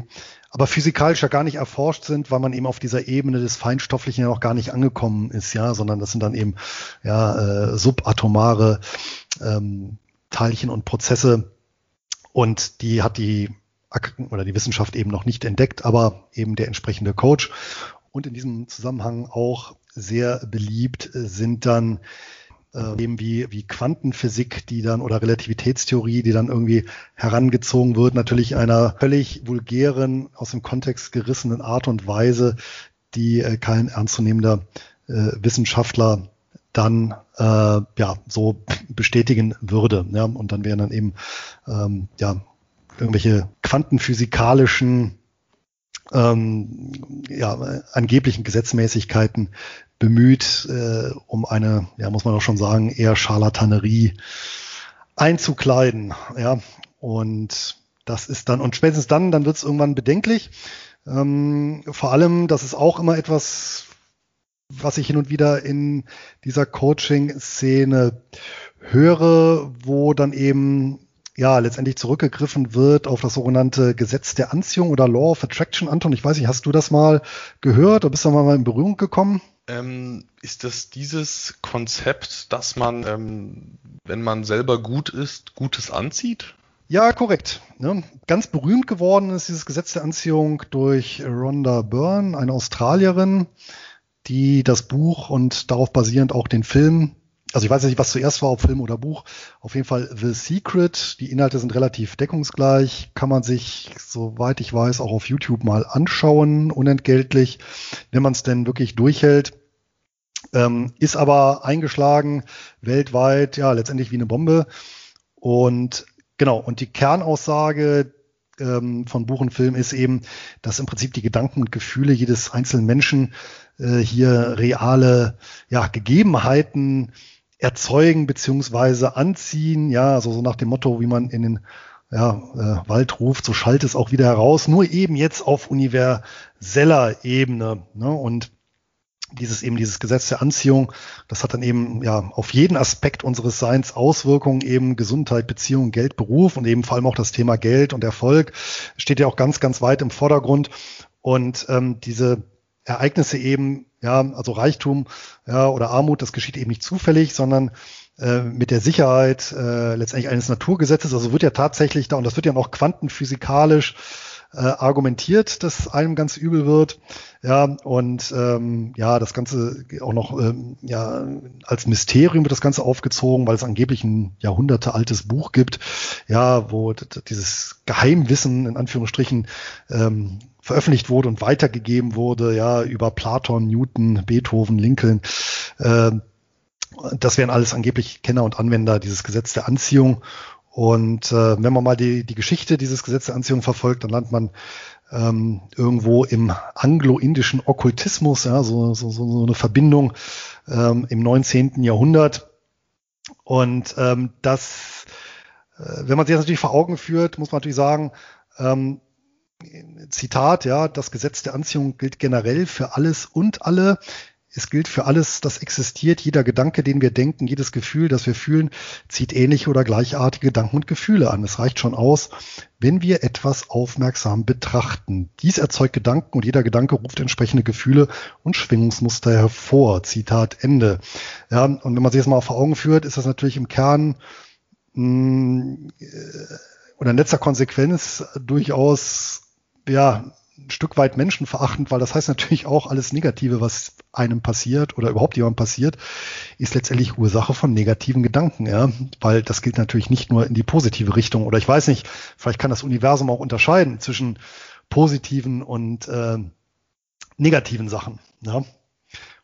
[SPEAKER 1] aber physikalisch ja gar nicht erforscht sind, weil man eben auf dieser Ebene des Feinstofflichen ja noch gar nicht angekommen ist, ja, sondern das sind dann eben ja äh, subatomare ähm, Teilchen und Prozesse. Und die hat die oder die Wissenschaft eben noch nicht entdeckt, aber eben der entsprechende Coach. Und in diesem Zusammenhang auch sehr beliebt sind dann äh, eben wie, wie Quantenphysik, die dann oder Relativitätstheorie, die dann irgendwie herangezogen wird, natürlich einer völlig vulgären, aus dem Kontext gerissenen Art und Weise, die äh, kein ernstzunehmender äh, Wissenschaftler dann äh, ja so bestätigen würde. Ja? Und dann wären dann eben ähm, ja irgendwelche quantenphysikalischen ähm, ja, angeblichen Gesetzmäßigkeiten bemüht, äh, um eine, ja, muss man auch schon sagen, eher Scharlatanerie einzukleiden. Ja, und das ist dann, und spätestens dann, dann wird es irgendwann bedenklich. Ähm, vor allem, das ist auch immer etwas, was ich hin und wieder in dieser Coaching-Szene höre, wo dann eben ja letztendlich zurückgegriffen wird auf das sogenannte Gesetz der Anziehung oder Law of Attraction. Anton, ich weiß nicht, hast du das mal gehört oder bist du mal in Berührung gekommen?
[SPEAKER 2] Ähm, ist das dieses Konzept, dass man, ähm, wenn man selber gut ist, Gutes anzieht?
[SPEAKER 1] Ja, korrekt. Ne? Ganz berühmt geworden ist dieses Gesetz der Anziehung durch Rhonda Byrne, eine Australierin, die das Buch und darauf basierend auch den Film also ich weiß nicht, was zuerst war, ob Film oder Buch. Auf jeden Fall The Secret. Die Inhalte sind relativ deckungsgleich. Kann man sich, soweit ich weiß, auch auf YouTube mal anschauen, unentgeltlich, wenn man es denn wirklich durchhält. Ähm, ist aber eingeschlagen weltweit, ja, letztendlich wie eine Bombe. Und genau, und die Kernaussage ähm, von Buch und Film ist eben, dass im Prinzip die Gedanken und Gefühle jedes einzelnen Menschen äh, hier reale ja, Gegebenheiten erzeugen beziehungsweise anziehen. Ja, also so nach dem Motto, wie man in den ja, äh, Wald ruft, so schallt es auch wieder heraus. Nur eben jetzt auf universeller Ebene. Ne? Und dieses eben dieses Gesetz der Anziehung, das hat dann eben ja auf jeden Aspekt unseres Seins Auswirkungen, eben Gesundheit, Beziehung, Geld, Beruf und eben vor allem auch das Thema Geld und Erfolg steht ja auch ganz, ganz weit im Vordergrund. Und ähm, diese Ereignisse eben ja, also Reichtum ja, oder Armut, das geschieht eben nicht zufällig, sondern äh, mit der Sicherheit äh, letztendlich eines Naturgesetzes. Also wird ja tatsächlich da, und das wird ja auch quantenphysikalisch äh, argumentiert, dass einem ganz übel wird. Ja, und ähm, ja, das Ganze auch noch ähm, ja, als Mysterium wird das Ganze aufgezogen, weil es angeblich ein Jahrhunderte altes Buch gibt, ja, wo dieses Geheimwissen in Anführungsstrichen ähm, veröffentlicht wurde und weitergegeben wurde, ja, über Platon, Newton, Beethoven, Lincoln. Äh, das wären alles angeblich Kenner und Anwender dieses Gesetz der Anziehung. Und äh, wenn man mal die, die Geschichte dieses Gesetz der Anziehung verfolgt, dann landet man ähm, irgendwo im anglo-indischen Okkultismus, ja, so, so, so eine Verbindung ähm, im 19. Jahrhundert. Und ähm, das, äh, wenn man sich das natürlich vor Augen führt, muss man natürlich sagen, ähm, Zitat, ja, das Gesetz der Anziehung gilt generell für alles und alle. Es gilt für alles, das existiert. Jeder Gedanke, den wir denken, jedes Gefühl, das wir fühlen, zieht ähnliche oder gleichartige Gedanken und Gefühle an. Es reicht schon aus, wenn wir etwas aufmerksam betrachten. Dies erzeugt Gedanken und jeder Gedanke ruft entsprechende Gefühle und Schwingungsmuster hervor. Zitat Ende. Ja, und wenn man sich das mal vor Augen führt, ist das natürlich im Kern mh, mm, äh, oder in letzter Konsequenz durchaus ja, ein Stück weit menschenverachtend, weil das heißt natürlich auch, alles Negative, was einem passiert oder überhaupt jemandem passiert, ist letztendlich Ursache von negativen Gedanken, ja, weil das gilt natürlich nicht nur in die positive Richtung oder ich weiß nicht, vielleicht kann das Universum auch unterscheiden zwischen positiven und äh, negativen Sachen, ja.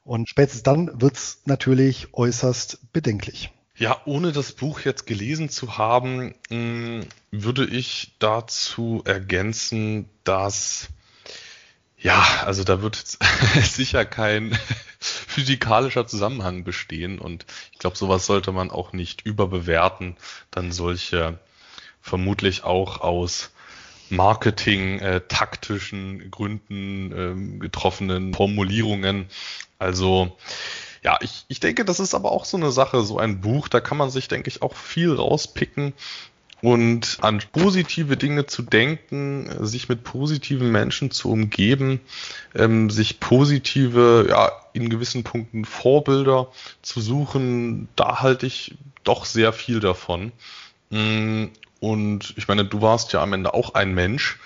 [SPEAKER 1] Und spätestens dann wird's natürlich äußerst bedenklich.
[SPEAKER 2] Ja, ohne das Buch jetzt gelesen zu haben, mm, würde ich dazu ergänzen, dass ja, also da wird sicher kein physikalischer Zusammenhang bestehen und ich glaube, sowas sollte man auch nicht überbewerten, dann solche vermutlich auch aus Marketing, äh, Gründen äh, getroffenen Formulierungen. Also ja, ich, ich denke, das ist aber auch so eine Sache, so ein Buch, da kann man sich, denke ich, auch viel rauspicken und an positive Dinge zu denken, sich mit positiven Menschen zu umgeben, ähm, sich positive, ja, in gewissen Punkten Vorbilder zu suchen, da halte ich doch sehr viel davon. Mm, und ich meine, du warst ja am Ende auch ein Mensch,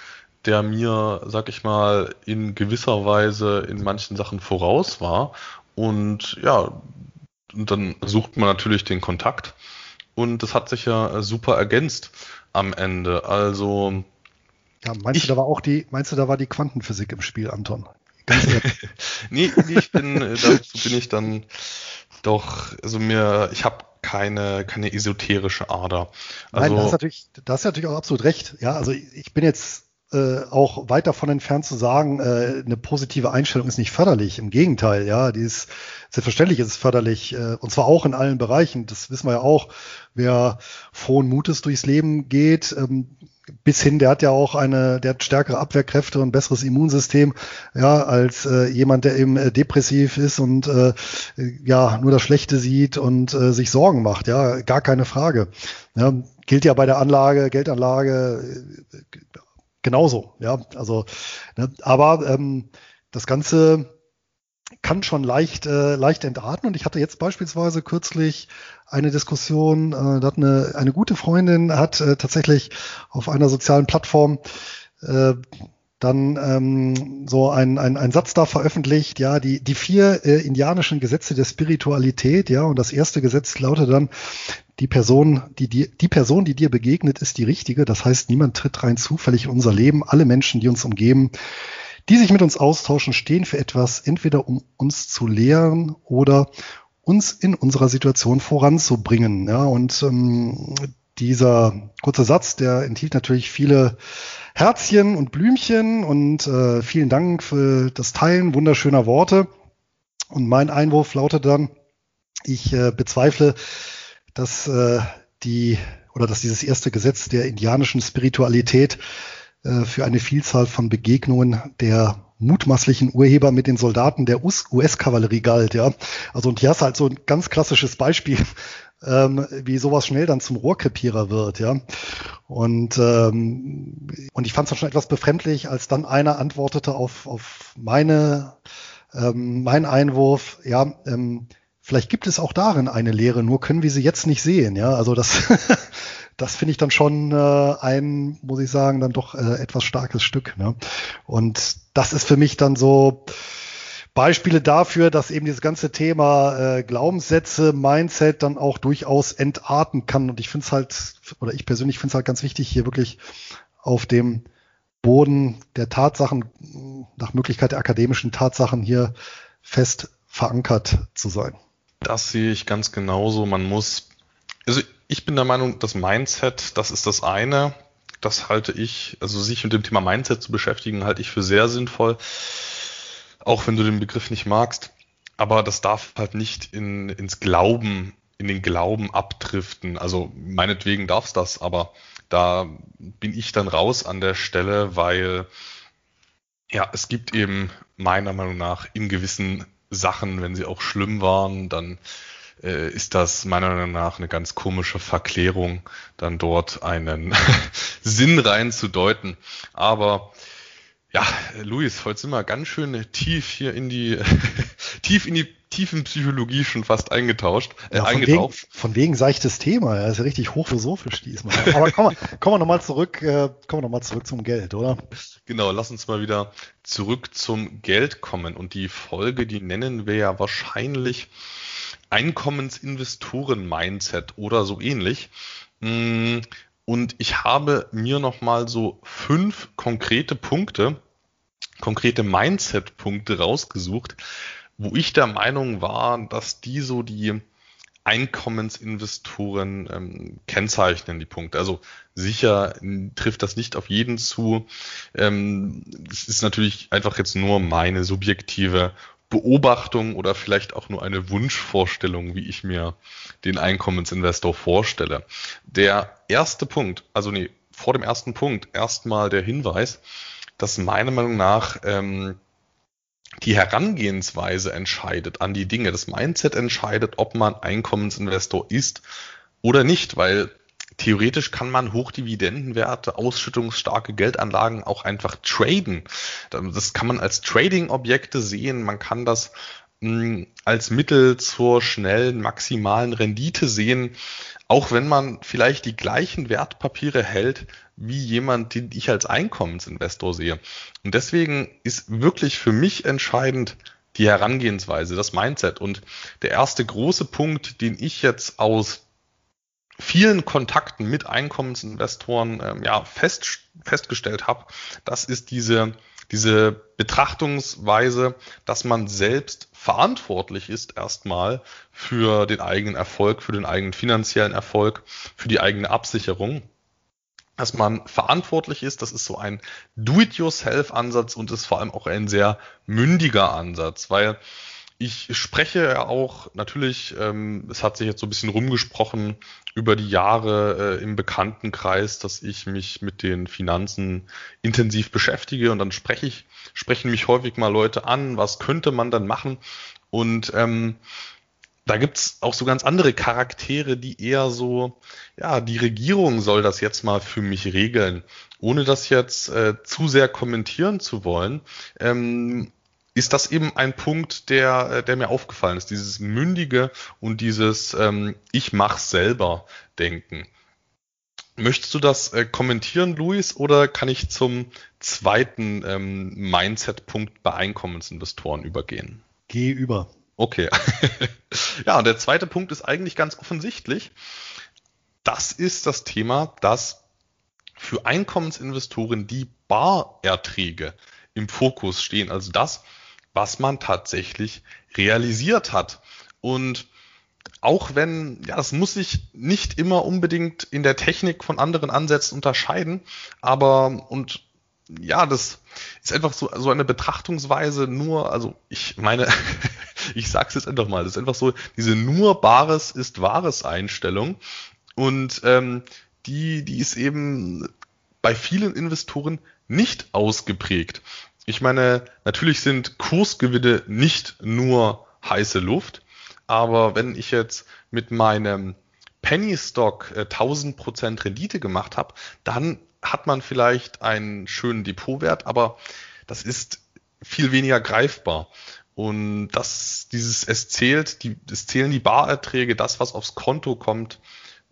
[SPEAKER 2] der mir, sag ich mal, in gewisser Weise in manchen Sachen voraus war und ja, und dann sucht man natürlich den Kontakt. Und das hat sich ja super ergänzt am Ende. Also.
[SPEAKER 1] Ja, meinst ich, du, da war auch die, meinst du, da war die Quantenphysik im Spiel, Anton?
[SPEAKER 2] nee, nee, ich bin, äh, dazu bin ich dann doch, also mir, ich habe keine, keine esoterische Ader.
[SPEAKER 1] Also, Nein, das ist natürlich, das ist natürlich auch absolut recht. Ja, also ich bin jetzt äh, auch weit davon entfernt zu sagen, äh, eine positive Einstellung ist nicht förderlich. Im Gegenteil, ja, die ist selbstverständlich ist es förderlich äh, und zwar auch in allen Bereichen. Das wissen wir ja auch. Wer frohen Mutes durchs Leben geht, ähm, bis hin, der hat ja auch eine, der hat stärkere Abwehrkräfte und besseres Immunsystem, ja, als äh, jemand, der eben äh, depressiv ist und äh, ja nur das Schlechte sieht und äh, sich Sorgen macht, ja, gar keine Frage. Ja, gilt ja bei der Anlage, Geldanlage, genauso, ja. Also, ne, aber ähm, das Ganze kann schon leicht, äh, leicht entarten. Und ich hatte jetzt beispielsweise kürzlich eine Diskussion, äh, da hat eine, eine gute Freundin hat äh, tatsächlich auf einer sozialen Plattform äh, dann ähm, so ein, ein, ein Satz da veröffentlicht, ja, die, die vier äh, indianischen Gesetze der Spiritualität, ja, und das erste Gesetz lautet dann, die Person, die dir, die Person, die dir begegnet, ist die richtige. Das heißt, niemand tritt rein zufällig in unser Leben. Alle Menschen, die uns umgeben, die sich mit uns austauschen, stehen für etwas, entweder um uns zu lehren oder uns in unserer Situation voranzubringen. Ja, und ähm, dieser kurze Satz, der enthielt natürlich viele Herzchen und Blümchen und äh, vielen Dank für das Teilen wunderschöner Worte. Und mein Einwurf lautet dann, ich äh, bezweifle, dass äh, die oder dass dieses erste Gesetz der indianischen Spiritualität äh, für eine Vielzahl von Begegnungen der mutmaßlichen Urheber mit den Soldaten der US-Kavallerie galt, ja. Also und hier du halt so ein ganz klassisches Beispiel, ähm, wie sowas schnell dann zum Rohrkrepierer wird, ja. Und, ähm, und ich fand es dann schon etwas befremdlich, als dann einer antwortete auf, auf meine, ähm, meinen Einwurf, ja, ähm, vielleicht gibt es auch darin eine Lehre, nur können wir sie jetzt nicht sehen. Ja, also das, das finde ich dann schon äh, ein, muss ich sagen, dann doch äh, etwas starkes Stück. Ne? Und das ist für mich dann so Beispiele dafür, dass eben dieses ganze Thema äh, Glaubenssätze, Mindset dann auch durchaus entarten kann. Und ich finde es halt, oder ich persönlich finde es halt ganz wichtig, hier wirklich auf dem Boden der Tatsachen, nach Möglichkeit der akademischen Tatsachen hier fest verankert zu sein.
[SPEAKER 2] Das sehe ich ganz genauso. Man muss, also ich bin der Meinung, das Mindset, das ist das eine. Das halte ich, also sich mit dem Thema Mindset zu beschäftigen, halte ich für sehr sinnvoll. Auch wenn du den Begriff nicht magst. Aber das darf halt nicht in, ins Glauben, in den Glauben abdriften. Also meinetwegen darf es das, aber da bin ich dann raus an der Stelle, weil ja, es gibt eben meiner Meinung nach in gewissen Sachen, wenn sie auch schlimm waren, dann äh, ist das meiner Meinung nach eine ganz komische Verklärung, dann dort einen Sinn reinzudeuten. Aber ja, Luis, heute sind wir ganz schön tief hier in die, tief in die tiefen Psychologie schon fast eingetauscht,
[SPEAKER 1] äh, ja, von eingetaucht. Wegen, von wegen seichtes Thema, ja, ist ja richtig hochphilosophisch diesmal. Aber kommen wir, kommen wir nochmal zurück, äh, kommen wir noch mal zurück zum Geld, oder?
[SPEAKER 2] Genau, lass uns mal wieder zurück zum Geld kommen. Und die Folge, die nennen wir ja wahrscheinlich Einkommensinvestoren-Mindset oder so ähnlich. Mm, und ich habe mir nochmal so fünf konkrete Punkte, konkrete Mindset-Punkte rausgesucht, wo ich der Meinung war, dass die so die Einkommensinvestoren ähm, kennzeichnen, die Punkte. Also sicher trifft das nicht auf jeden zu. Ähm, es ist natürlich einfach jetzt nur meine subjektive Beobachtung oder vielleicht auch nur eine Wunschvorstellung, wie ich mir den Einkommensinvestor vorstelle. Der erste Punkt, also nee, vor dem ersten Punkt erstmal der Hinweis, dass meiner Meinung nach ähm, die Herangehensweise entscheidet an die Dinge. Das Mindset entscheidet, ob man Einkommensinvestor ist oder nicht, weil theoretisch kann man Hochdividendenwerte, ausschüttungsstarke Geldanlagen auch einfach traden. Das kann man als Trading-Objekte sehen. Man kann das hm, als Mittel zur schnellen maximalen Rendite sehen, auch wenn man vielleicht die gleichen Wertpapiere hält wie jemand, den ich als Einkommensinvestor sehe. Und deswegen ist wirklich für mich entscheidend die Herangehensweise, das Mindset. Und der erste große Punkt, den ich jetzt aus vielen Kontakten mit Einkommensinvestoren ähm, ja, fest, festgestellt habe, das ist diese, diese Betrachtungsweise, dass man selbst verantwortlich ist erstmal für den eigenen Erfolg, für den eigenen finanziellen Erfolg, für die eigene Absicherung dass man verantwortlich ist. Das ist so ein Do-it-yourself-Ansatz und ist vor allem auch ein sehr mündiger Ansatz, weil ich spreche ja auch natürlich, ähm, es hat sich jetzt so ein bisschen rumgesprochen über die Jahre äh, im Bekanntenkreis, dass ich mich mit den Finanzen intensiv beschäftige und dann spreche ich, sprechen mich häufig mal Leute an, was könnte man dann machen? Und ähm, da gibt's auch so ganz andere Charaktere, die eher so, ja, die Regierung soll das jetzt mal für mich regeln, ohne das jetzt äh, zu sehr kommentieren zu wollen. Ähm, ist das eben ein Punkt, der, äh, der mir aufgefallen ist, dieses mündige und dieses ähm, Ich mach's selber denken. Möchtest du das äh, kommentieren, Luis, oder kann ich zum zweiten ähm, Mindset-Punkt bei Einkommensinvestoren übergehen?
[SPEAKER 1] Geh über.
[SPEAKER 2] Okay. ja, und der zweite Punkt ist eigentlich ganz offensichtlich. Das ist das Thema, dass für Einkommensinvestoren die Barerträge im Fokus stehen, also das, was man tatsächlich realisiert hat. Und auch wenn, ja, das muss sich nicht immer unbedingt in der Technik von anderen Ansätzen unterscheiden, aber und ja, das ist einfach so, so eine Betrachtungsweise nur, also ich meine, ich sag's jetzt einfach mal, das ist einfach so diese nur Bares ist Wahres Einstellung und ähm, die, die ist eben bei vielen Investoren nicht ausgeprägt. Ich meine, natürlich sind Kursgewinne nicht nur heiße Luft, aber wenn ich jetzt mit meinem Penny Stock äh, 1000% Rendite gemacht habe, dann hat man vielleicht einen schönen Depotwert, aber das ist viel weniger greifbar. Und das, dieses, es zählt, die, es zählen die Barerträge, das, was aufs Konto kommt.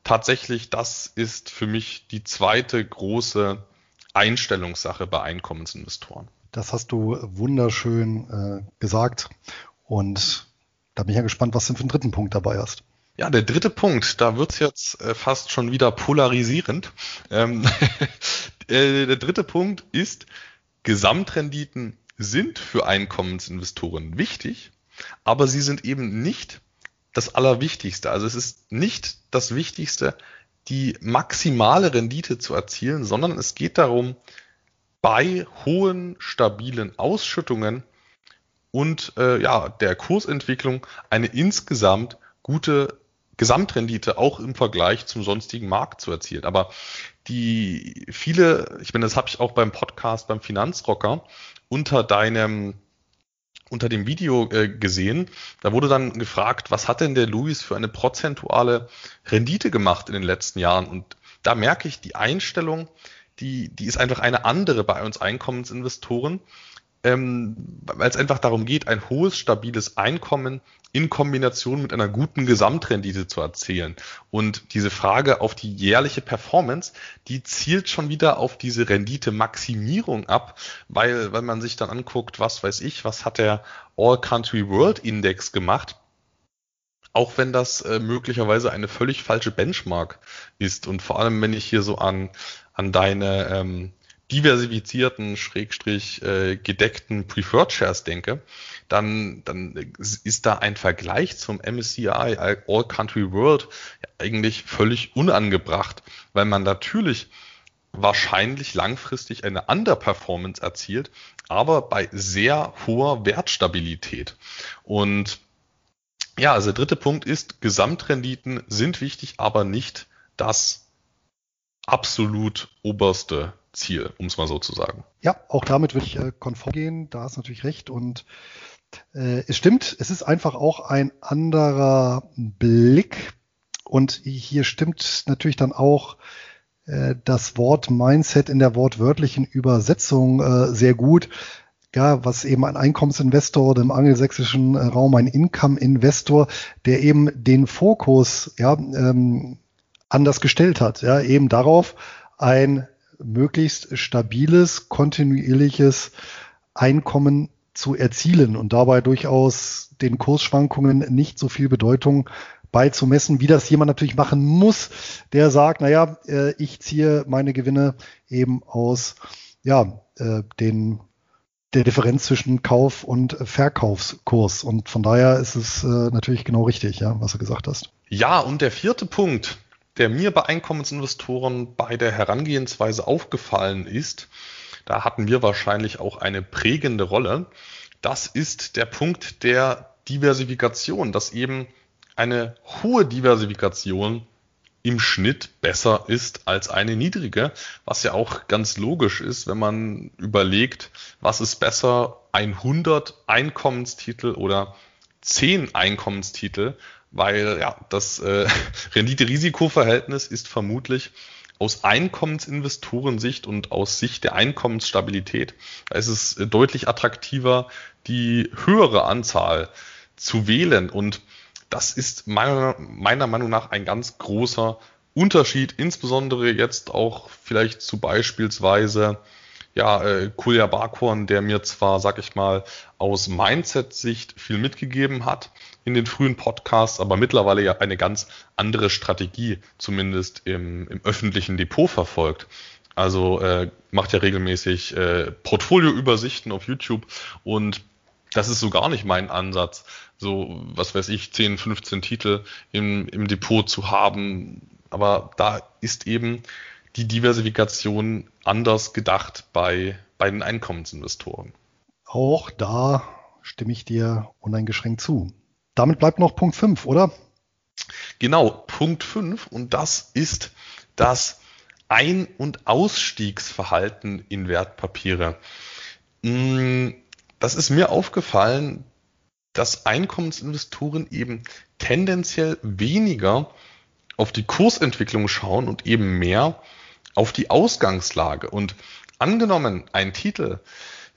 [SPEAKER 2] Tatsächlich, das ist für mich die zweite große Einstellungssache bei Einkommensinvestoren.
[SPEAKER 1] Das hast du wunderschön äh, gesagt. Und da bin ich ja gespannt, was du für einen dritten Punkt dabei hast.
[SPEAKER 2] Ja, der dritte Punkt, da wird's jetzt äh, fast schon wieder polarisierend. Ähm, äh, der dritte Punkt ist, Gesamtrenditen sind für Einkommensinvestoren wichtig, aber sie sind eben nicht das Allerwichtigste. Also es ist nicht das Wichtigste, die maximale Rendite zu erzielen, sondern es geht darum, bei hohen, stabilen Ausschüttungen und äh, ja, der Kursentwicklung eine insgesamt gute Gesamtrendite auch im Vergleich zum sonstigen Markt zu erzielen. Aber die viele, ich meine, das habe ich auch beim Podcast beim Finanzrocker unter deinem unter dem Video äh, gesehen. Da wurde dann gefragt, was hat denn der Luis für eine prozentuale Rendite gemacht in den letzten Jahren? Und da merke ich die Einstellung, die, die ist einfach eine andere bei uns Einkommensinvestoren ähm, weil es einfach darum geht, ein hohes, stabiles Einkommen in Kombination mit einer guten Gesamtrendite zu erzielen. Und diese Frage auf die jährliche Performance, die zielt schon wieder auf diese Rendite-Maximierung ab, weil, weil man sich dann anguckt, was weiß ich, was hat der All Country World Index gemacht, auch wenn das äh, möglicherweise eine völlig falsche Benchmark ist. Und vor allem, wenn ich hier so an, an deine ähm, diversifizierten, schrägstrich äh, gedeckten Preferred Shares denke, dann, dann ist da ein Vergleich zum MSCI All Country World eigentlich völlig unangebracht, weil man natürlich wahrscheinlich langfristig eine Underperformance erzielt, aber bei sehr hoher Wertstabilität. Und ja, also der dritte Punkt ist, Gesamtrenditen sind wichtig, aber nicht das absolut oberste Ziel, um es mal so zu sagen.
[SPEAKER 1] Ja, auch damit würde ich äh, konform gehen. Da ist natürlich recht. Und äh, es stimmt, es ist einfach auch ein anderer Blick. Und hier stimmt natürlich dann auch äh, das Wort Mindset in der wortwörtlichen Übersetzung äh, sehr gut. Ja, was eben ein Einkommensinvestor oder im angelsächsischen äh, Raum ein Income-Investor, der eben den Fokus ja, ähm, anders gestellt hat, ja, eben darauf, ein möglichst stabiles, kontinuierliches Einkommen zu erzielen und dabei durchaus den Kursschwankungen nicht so viel Bedeutung beizumessen, wie das jemand natürlich machen muss, der sagt, naja, äh, ich ziehe meine Gewinne eben aus ja, äh, den der Differenz zwischen Kauf- und Verkaufskurs. Und von daher ist es äh, natürlich genau richtig, ja, was du gesagt hast.
[SPEAKER 2] Ja, und der vierte Punkt, der mir bei Einkommensinvestoren bei der Herangehensweise aufgefallen ist, da hatten wir wahrscheinlich auch eine prägende Rolle. Das ist der Punkt der Diversifikation, dass eben eine hohe Diversifikation im Schnitt besser ist als eine niedrige, was ja auch ganz logisch ist, wenn man überlegt, was ist besser, 100 Einkommenstitel oder 10 Einkommenstitel weil ja, das äh, Rendite-Risiko-Verhältnis ist vermutlich aus Einkommensinvestorensicht und aus Sicht der Einkommensstabilität, da ist es äh, deutlich attraktiver, die höhere Anzahl zu wählen. Und das ist meiner, meiner Meinung nach ein ganz großer Unterschied, insbesondere jetzt auch vielleicht zu beispielsweise ja, äh, Kulja Barkhorn, der mir zwar, sag ich mal, aus Mindset-Sicht viel mitgegeben hat in den frühen Podcasts, aber mittlerweile ja eine ganz andere Strategie, zumindest im, im öffentlichen Depot verfolgt. Also äh, macht ja regelmäßig äh, Portfolioübersichten auf YouTube und das ist so gar nicht mein Ansatz, so was weiß ich, 10, 15 Titel im, im Depot zu haben. Aber da ist eben die Diversifikation anders gedacht bei, bei den Einkommensinvestoren.
[SPEAKER 1] Auch da stimme ich dir uneingeschränkt zu. Damit bleibt noch Punkt 5, oder?
[SPEAKER 2] Genau, Punkt 5 und das ist das Ein- und Ausstiegsverhalten in Wertpapiere. Mm, das ist mir aufgefallen, dass Einkommensinvestoren eben tendenziell weniger auf die Kursentwicklung schauen und eben mehr auf die Ausgangslage. Und angenommen, ein Titel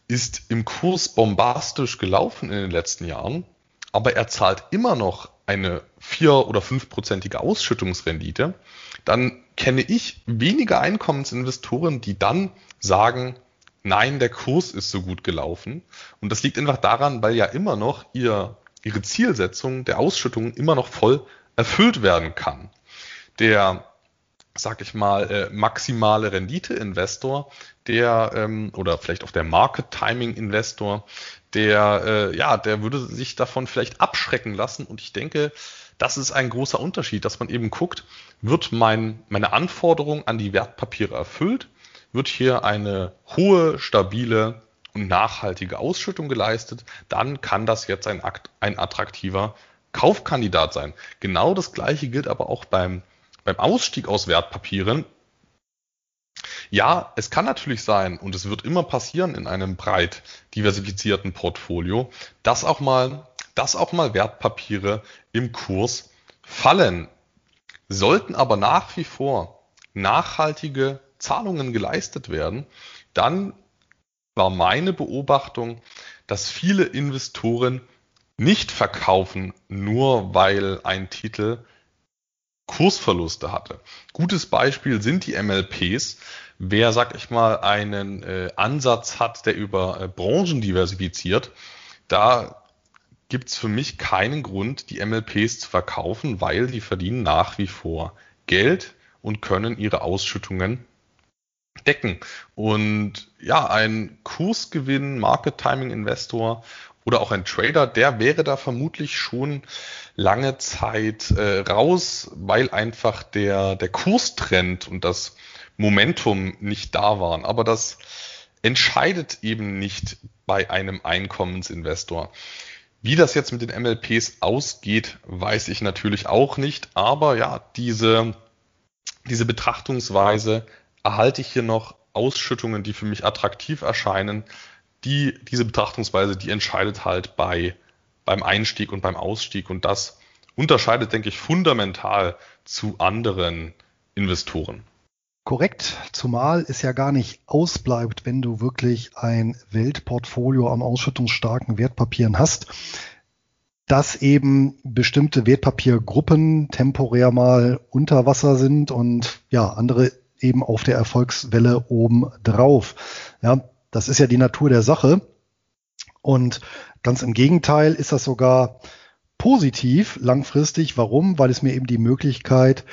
[SPEAKER 2] ist im Kurs bombastisch gelaufen in den letzten Jahren, aber er zahlt immer noch eine vier- oder fünfprozentige Ausschüttungsrendite, dann kenne ich weniger Einkommensinvestoren, die dann sagen, nein, der Kurs ist so gut gelaufen. Und das liegt einfach daran, weil ja immer noch ihr, ihre Zielsetzung der Ausschüttungen immer noch voll erfüllt werden kann. Der sag ich mal, äh, maximale Rendite-Investor, der ähm, oder vielleicht auch der Market-Timing-Investor, der äh, ja, der würde sich davon vielleicht abschrecken lassen. Und ich denke, das ist ein großer Unterschied, dass man eben guckt, wird mein, meine Anforderung an die Wertpapiere erfüllt, wird hier eine hohe, stabile und nachhaltige Ausschüttung geleistet, dann kann das jetzt ein, ein attraktiver Kaufkandidat sein. Genau das gleiche gilt aber auch beim beim Ausstieg aus Wertpapieren, ja, es kann natürlich sein und es wird immer passieren in einem breit diversifizierten Portfolio, dass auch mal, dass auch mal Wertpapiere im Kurs fallen. Sollten aber nach wie vor nachhaltige Zahlungen geleistet werden, dann war meine Beobachtung, dass viele Investoren nicht verkaufen, nur weil ein Titel Kursverluste hatte. Gutes Beispiel sind die MLPs. Wer, sag ich mal, einen äh, Ansatz hat, der über äh, Branchen diversifiziert, da gibt's für mich keinen Grund, die MLPs zu verkaufen, weil die verdienen nach wie vor Geld und können ihre Ausschüttungen decken. Und ja, ein Kursgewinn, Market Timing Investor oder auch ein Trader, der wäre da vermutlich schon lange Zeit äh, raus, weil einfach der, der Kurstrend und das Momentum nicht da waren. Aber das entscheidet eben nicht bei einem Einkommensinvestor. Wie das jetzt mit den MLPs ausgeht, weiß ich natürlich auch nicht. Aber ja, diese, diese Betrachtungsweise erhalte ich hier noch Ausschüttungen, die für mich attraktiv erscheinen. Die, diese Betrachtungsweise, die entscheidet halt bei beim Einstieg und beim Ausstieg. Und das unterscheidet, denke ich, fundamental zu anderen Investoren.
[SPEAKER 1] Korrekt, zumal es ja gar nicht ausbleibt, wenn du wirklich ein Weltportfolio an ausschüttungsstarken Wertpapieren hast, dass eben bestimmte Wertpapiergruppen temporär mal unter Wasser sind und ja, andere eben auf der Erfolgswelle oben drauf. Ja, das ist ja die Natur der Sache. Und Ganz im Gegenteil ist das sogar positiv langfristig. Warum? Weil es mir eben die Möglichkeit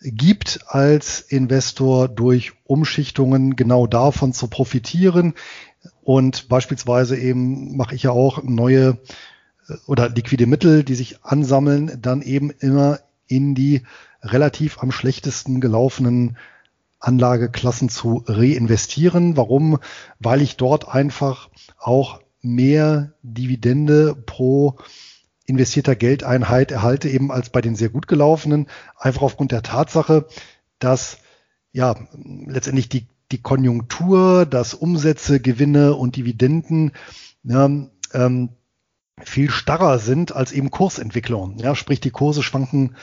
[SPEAKER 1] gibt, als Investor durch Umschichtungen genau davon zu profitieren. Und beispielsweise eben mache ich ja auch neue äh, oder liquide Mittel, die sich ansammeln, dann eben immer in die relativ am schlechtesten gelaufenen Anlageklassen zu reinvestieren. Warum? Weil ich dort einfach auch mehr Dividende pro investierter Geldeinheit erhalte, eben als bei den sehr gut gelaufenen, einfach aufgrund der Tatsache, dass ja letztendlich die, die Konjunktur, dass Umsätze, Gewinne und Dividenden ja, ähm, viel starrer sind als eben Kursentwicklung. Ja, sprich, die Kurse schwanken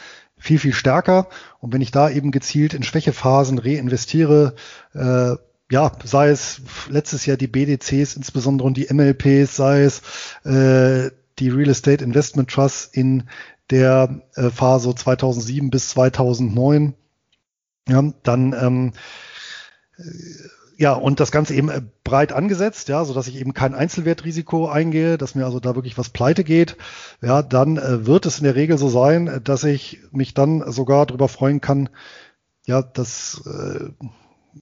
[SPEAKER 1] viel, viel stärker. Und wenn ich da eben gezielt in Schwächephasen reinvestiere, äh, ja, sei es letztes Jahr die BDCs insbesondere die MLPs, sei es äh, die Real Estate Investment Trust in der äh, Phase 2007 bis 2009, Ja, dann ähm, ja, und das Ganze eben äh, breit angesetzt, ja, so dass ich eben kein Einzelwertrisiko eingehe, dass mir also da wirklich was pleite geht, ja, dann äh, wird es in der Regel so sein, dass ich mich dann sogar darüber freuen kann, ja, dass äh,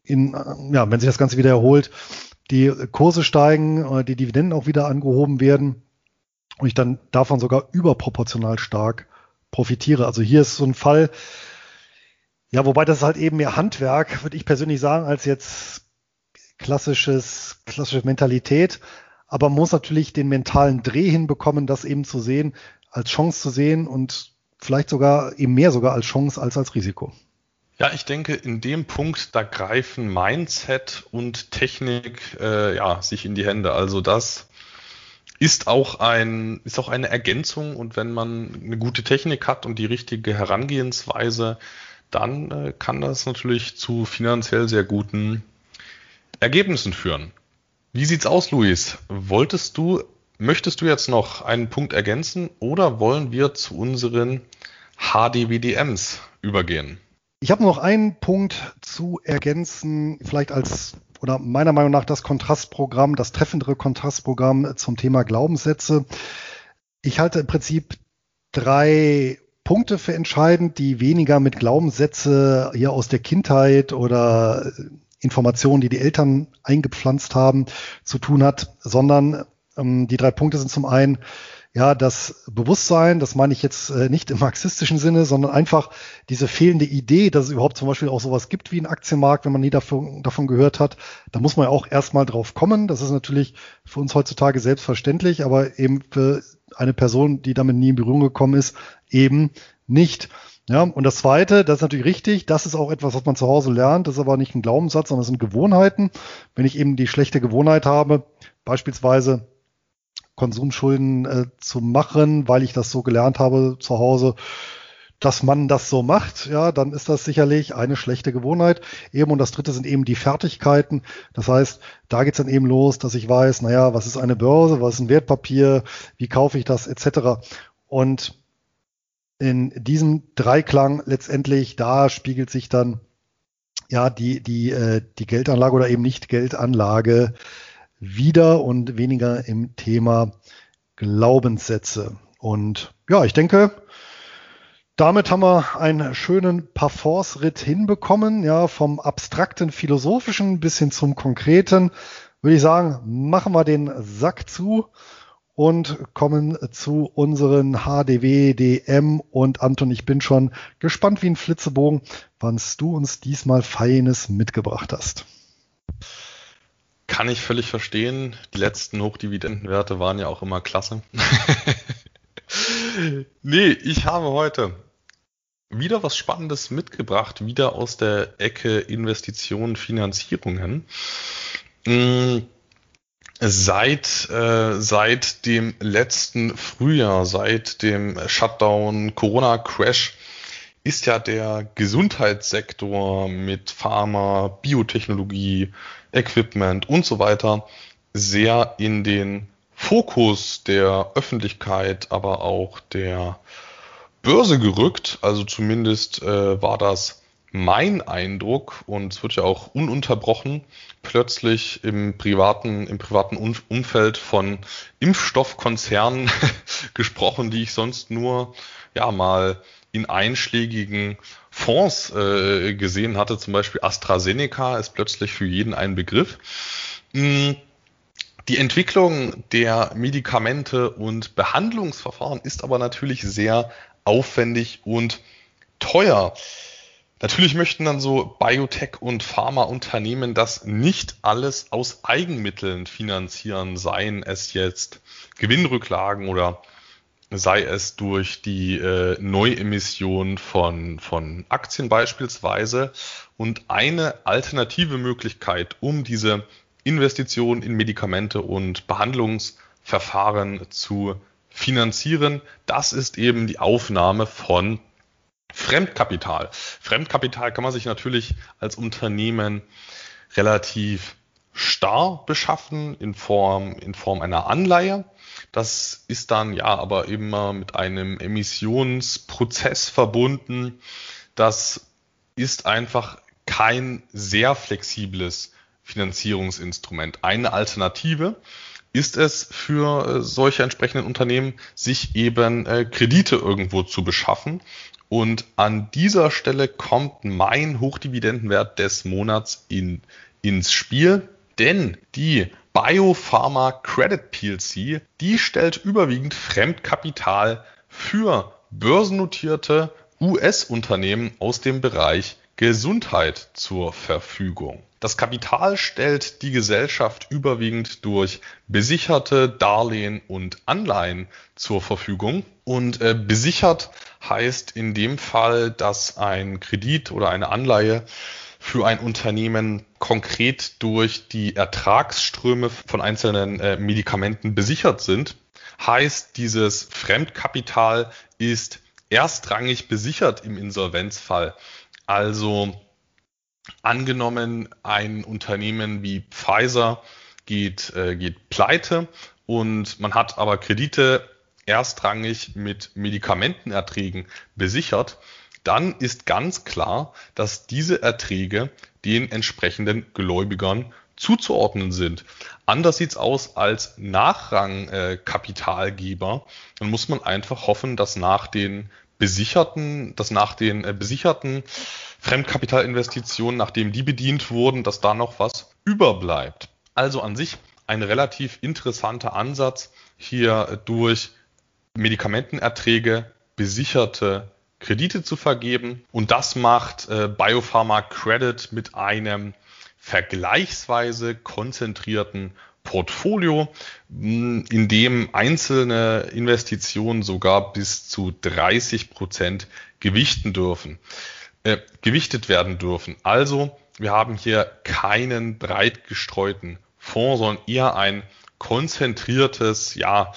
[SPEAKER 1] in, äh, ja, wenn sich das Ganze wieder erholt, die Kurse steigen, äh, die Dividenden auch wieder angehoben werden und ich dann davon sogar überproportional stark profitiere. Also hier ist so ein Fall, ja, wobei das halt eben mehr Handwerk, würde ich persönlich sagen, als jetzt klassisches, klassische Mentalität. Aber man muss natürlich den mentalen Dreh hinbekommen, das eben zu sehen, als Chance zu sehen und vielleicht sogar eben mehr sogar als Chance als als Risiko.
[SPEAKER 2] Ja, ich denke, in dem Punkt, da greifen Mindset und Technik äh, ja, sich in die Hände. Also das ist auch ein, ist auch eine Ergänzung und wenn man eine gute Technik hat und die richtige Herangehensweise, dann äh, kann das natürlich zu finanziell sehr guten Ergebnissen führen. Wie sieht's aus, Luis? Wolltest du, möchtest du jetzt noch einen Punkt ergänzen oder wollen wir zu unseren HDWDMs übergehen?
[SPEAKER 1] Ich habe noch einen Punkt zu ergänzen, vielleicht als oder meiner Meinung nach das Kontrastprogramm, das treffendere Kontrastprogramm zum Thema Glaubenssätze. Ich halte im Prinzip drei Punkte für entscheidend, die weniger mit Glaubenssätze hier aus der Kindheit oder Informationen, die die Eltern eingepflanzt haben, zu tun hat, sondern ähm, die drei Punkte sind zum einen ja, das Bewusstsein, das meine ich jetzt äh, nicht im marxistischen Sinne, sondern einfach diese fehlende Idee, dass es überhaupt zum Beispiel auch sowas gibt wie einen Aktienmarkt, wenn man nie davon, davon gehört hat. Da muss man ja auch erstmal drauf kommen. Das ist natürlich für uns heutzutage selbstverständlich, aber eben für eine Person, die damit nie in Berührung gekommen ist, eben nicht. Ja, und das zweite, das ist natürlich richtig, das ist auch etwas, was man zu Hause lernt, das ist aber nicht ein Glaubenssatz, sondern das sind Gewohnheiten. Wenn ich eben die schlechte Gewohnheit habe, beispielsweise Konsumschulden äh, zu machen, weil ich das so gelernt habe zu Hause, dass man das so macht, ja, dann ist das sicherlich eine schlechte Gewohnheit. Eben und das dritte sind eben die Fertigkeiten. Das heißt, da geht's dann eben los, dass ich weiß, naja, was ist eine Börse, was ist ein Wertpapier, wie kaufe ich das, etc. Und in diesem Dreiklang letztendlich, da spiegelt sich dann ja die, die, äh, die Geldanlage oder eben nicht Geldanlage wieder und weniger im Thema Glaubenssätze. Und ja, ich denke, damit haben wir einen schönen Parforce-Ritt hinbekommen, ja, vom abstrakten philosophischen bis hin zum konkreten. Würde ich sagen, machen wir den Sack zu und kommen zu unseren HDW, DM und Anton, ich bin schon gespannt wie ein Flitzebogen, was du uns diesmal Feines mitgebracht hast.
[SPEAKER 2] Kann ich völlig verstehen. Die letzten Hochdividendenwerte waren ja auch immer klasse. nee, ich habe heute wieder was Spannendes mitgebracht, wieder aus der Ecke Investitionen, Finanzierungen. Hm, Seit, äh, seit dem letzten Frühjahr, seit dem Shutdown, Corona-Crash, ist ja der Gesundheitssektor mit Pharma, Biotechnologie, Equipment und so weiter sehr in den Fokus der Öffentlichkeit, aber auch der Börse gerückt. Also zumindest äh, war das mein Eindruck, und es wird ja auch ununterbrochen, plötzlich im privaten, im privaten Umfeld von Impfstoffkonzernen gesprochen, die ich sonst nur ja mal in einschlägigen Fonds äh, gesehen hatte. Zum Beispiel AstraZeneca ist plötzlich für jeden ein Begriff. Hm, die Entwicklung der Medikamente und Behandlungsverfahren ist aber natürlich sehr aufwendig und teuer. Natürlich möchten dann so Biotech- und Pharmaunternehmen das nicht alles aus Eigenmitteln finanzieren, seien es jetzt Gewinnrücklagen oder sei es durch die äh, Neuemission von, von Aktien beispielsweise. Und eine alternative Möglichkeit, um diese Investitionen in Medikamente und Behandlungsverfahren zu finanzieren, das ist eben die Aufnahme von Fremdkapital. Fremdkapital kann man sich natürlich als Unternehmen relativ starr beschaffen in Form, in Form einer Anleihe. Das ist dann ja aber immer mit einem Emissionsprozess verbunden, das ist einfach kein sehr flexibles Finanzierungsinstrument. Eine Alternative ist es für äh, solche entsprechenden Unternehmen, sich eben äh, Kredite irgendwo zu beschaffen. Und an dieser Stelle kommt mein Hochdividendenwert des Monats in, ins Spiel, denn die Biopharma Credit PLC, die stellt überwiegend Fremdkapital für börsennotierte US-Unternehmen aus dem Bereich Gesundheit zur Verfügung. Das Kapital stellt die Gesellschaft überwiegend durch besicherte Darlehen und Anleihen zur Verfügung. Und äh, besichert heißt in dem Fall, dass ein Kredit oder eine Anleihe für ein Unternehmen konkret durch die Ertragsströme von einzelnen äh, Medikamenten besichert sind. Heißt, dieses Fremdkapital ist erstrangig besichert im Insolvenzfall. Also angenommen, ein Unternehmen wie Pfizer geht, äh, geht pleite und man hat aber Kredite erstrangig mit Medikamentenerträgen besichert, dann ist ganz klar, dass diese Erträge den entsprechenden Gläubigern zuzuordnen sind. Anders sieht's aus als Nachrangkapitalgeber. Äh, dann muss man einfach hoffen, dass nach den besicherten, dass nach den äh, besicherten Fremdkapitalinvestitionen, nachdem die bedient wurden, dass da noch was überbleibt. Also an sich ein relativ interessanter Ansatz, hier durch Medikamentenerträge besicherte Kredite zu vergeben. Und das macht äh, Biopharma Credit mit einem vergleichsweise konzentrierten Portfolio, in dem einzelne Investitionen sogar bis zu 30 Prozent gewichten dürfen, äh, gewichtet werden dürfen. Also wir haben hier keinen breit gestreuten Fonds, sondern eher ein konzentriertes, ja,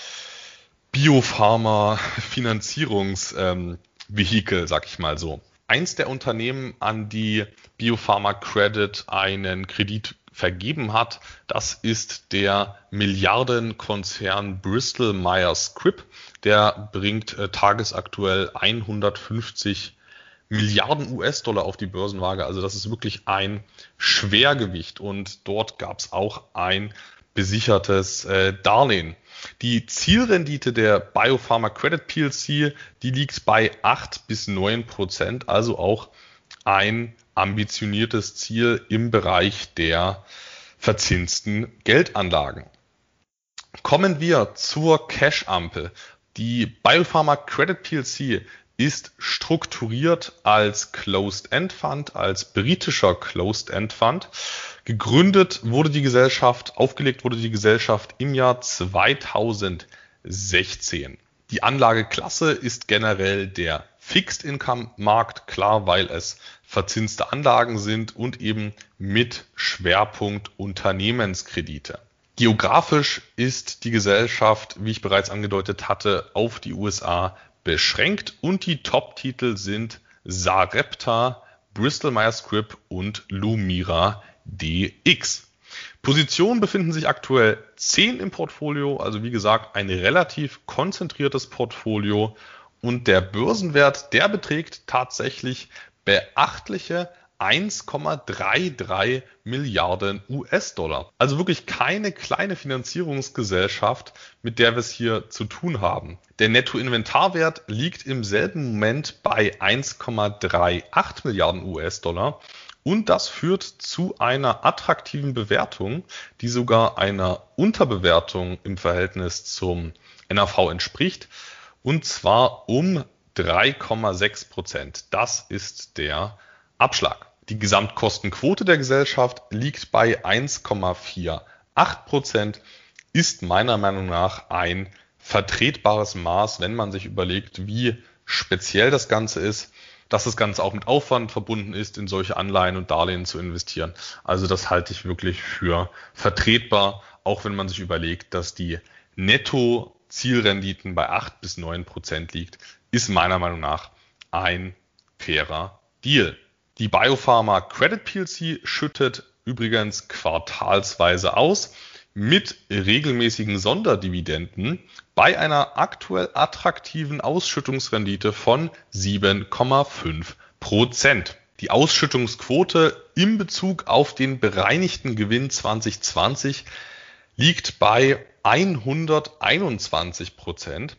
[SPEAKER 2] Biopharma-Finanzierungsvehikel, ähm, sag ich mal so. Eins der Unternehmen, an die Biopharma Credit einen Kredit vergeben hat. Das ist der Milliardenkonzern Bristol Myers Squibb. Der bringt äh, tagesaktuell 150 Milliarden US-Dollar auf die Börsenwaage. Also das ist wirklich ein Schwergewicht. Und dort gab es auch ein besichertes äh, Darlehen. Die Zielrendite der Biopharma Credit PLC, die liegt bei 8 bis 9 Prozent, also auch ein ambitioniertes Ziel im Bereich der verzinsten Geldanlagen. Kommen wir zur Cash-Ampel. Die Biopharma Credit PLC ist strukturiert als Closed-End Fund, als britischer Closed-End Fund. Gegründet wurde die Gesellschaft, aufgelegt wurde die Gesellschaft im Jahr 2016. Die Anlageklasse ist generell der Fixed Income Markt, klar, weil es verzinste Anlagen sind und eben mit Schwerpunkt Unternehmenskredite. Geografisch ist die Gesellschaft, wie ich bereits angedeutet hatte, auf die USA beschränkt und die Top-Titel sind Sarepta, Bristol Myers Squibb und Lumira DX. Positionen befinden sich aktuell 10 im Portfolio, also wie gesagt ein relativ konzentriertes Portfolio und der Börsenwert, der beträgt tatsächlich beachtliche 1,33 Milliarden US-Dollar. Also wirklich keine kleine Finanzierungsgesellschaft, mit der wir es hier zu tun haben. Der Nettoinventarwert liegt im selben Moment bei 1,38 Milliarden US-Dollar. Und das führt zu einer attraktiven Bewertung, die sogar einer Unterbewertung im Verhältnis zum NAV entspricht. Und zwar um 3,6 Prozent. Das ist der Abschlag. Die Gesamtkostenquote der Gesellschaft liegt bei 1,48 Prozent, ist meiner Meinung nach ein vertretbares Maß, wenn man sich überlegt, wie speziell das Ganze ist, dass das Ganze auch mit Aufwand verbunden ist, in solche Anleihen und Darlehen zu investieren. Also das halte ich wirklich für vertretbar, auch wenn man sich überlegt, dass die Netto-Zielrenditen bei 8 bis 9 Prozent liegt, ist meiner Meinung nach ein fairer Deal. Die Biopharma Credit PLC schüttet übrigens quartalsweise aus mit regelmäßigen Sonderdividenden bei einer aktuell attraktiven Ausschüttungsrendite von 7,5 Prozent. Die Ausschüttungsquote im Bezug auf den bereinigten Gewinn 2020 liegt bei 121 Prozent.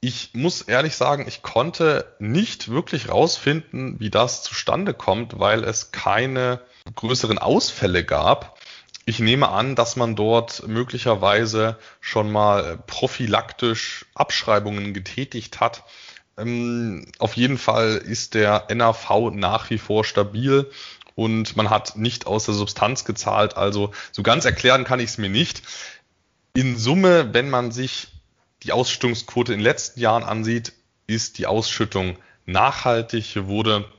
[SPEAKER 2] Ich muss ehrlich sagen, ich konnte nicht wirklich rausfinden, wie das zustande kommt, weil es keine größeren Ausfälle gab. Ich nehme an, dass man dort möglicherweise schon mal prophylaktisch Abschreibungen getätigt hat. Ähm, auf jeden Fall ist der NAV nach wie vor stabil und man hat nicht aus der Substanz gezahlt. Also so ganz erklären kann ich es mir nicht. In Summe, wenn man sich die Ausschüttungsquote in den letzten Jahren ansieht, ist die Ausschüttung nachhaltig. Hier wurde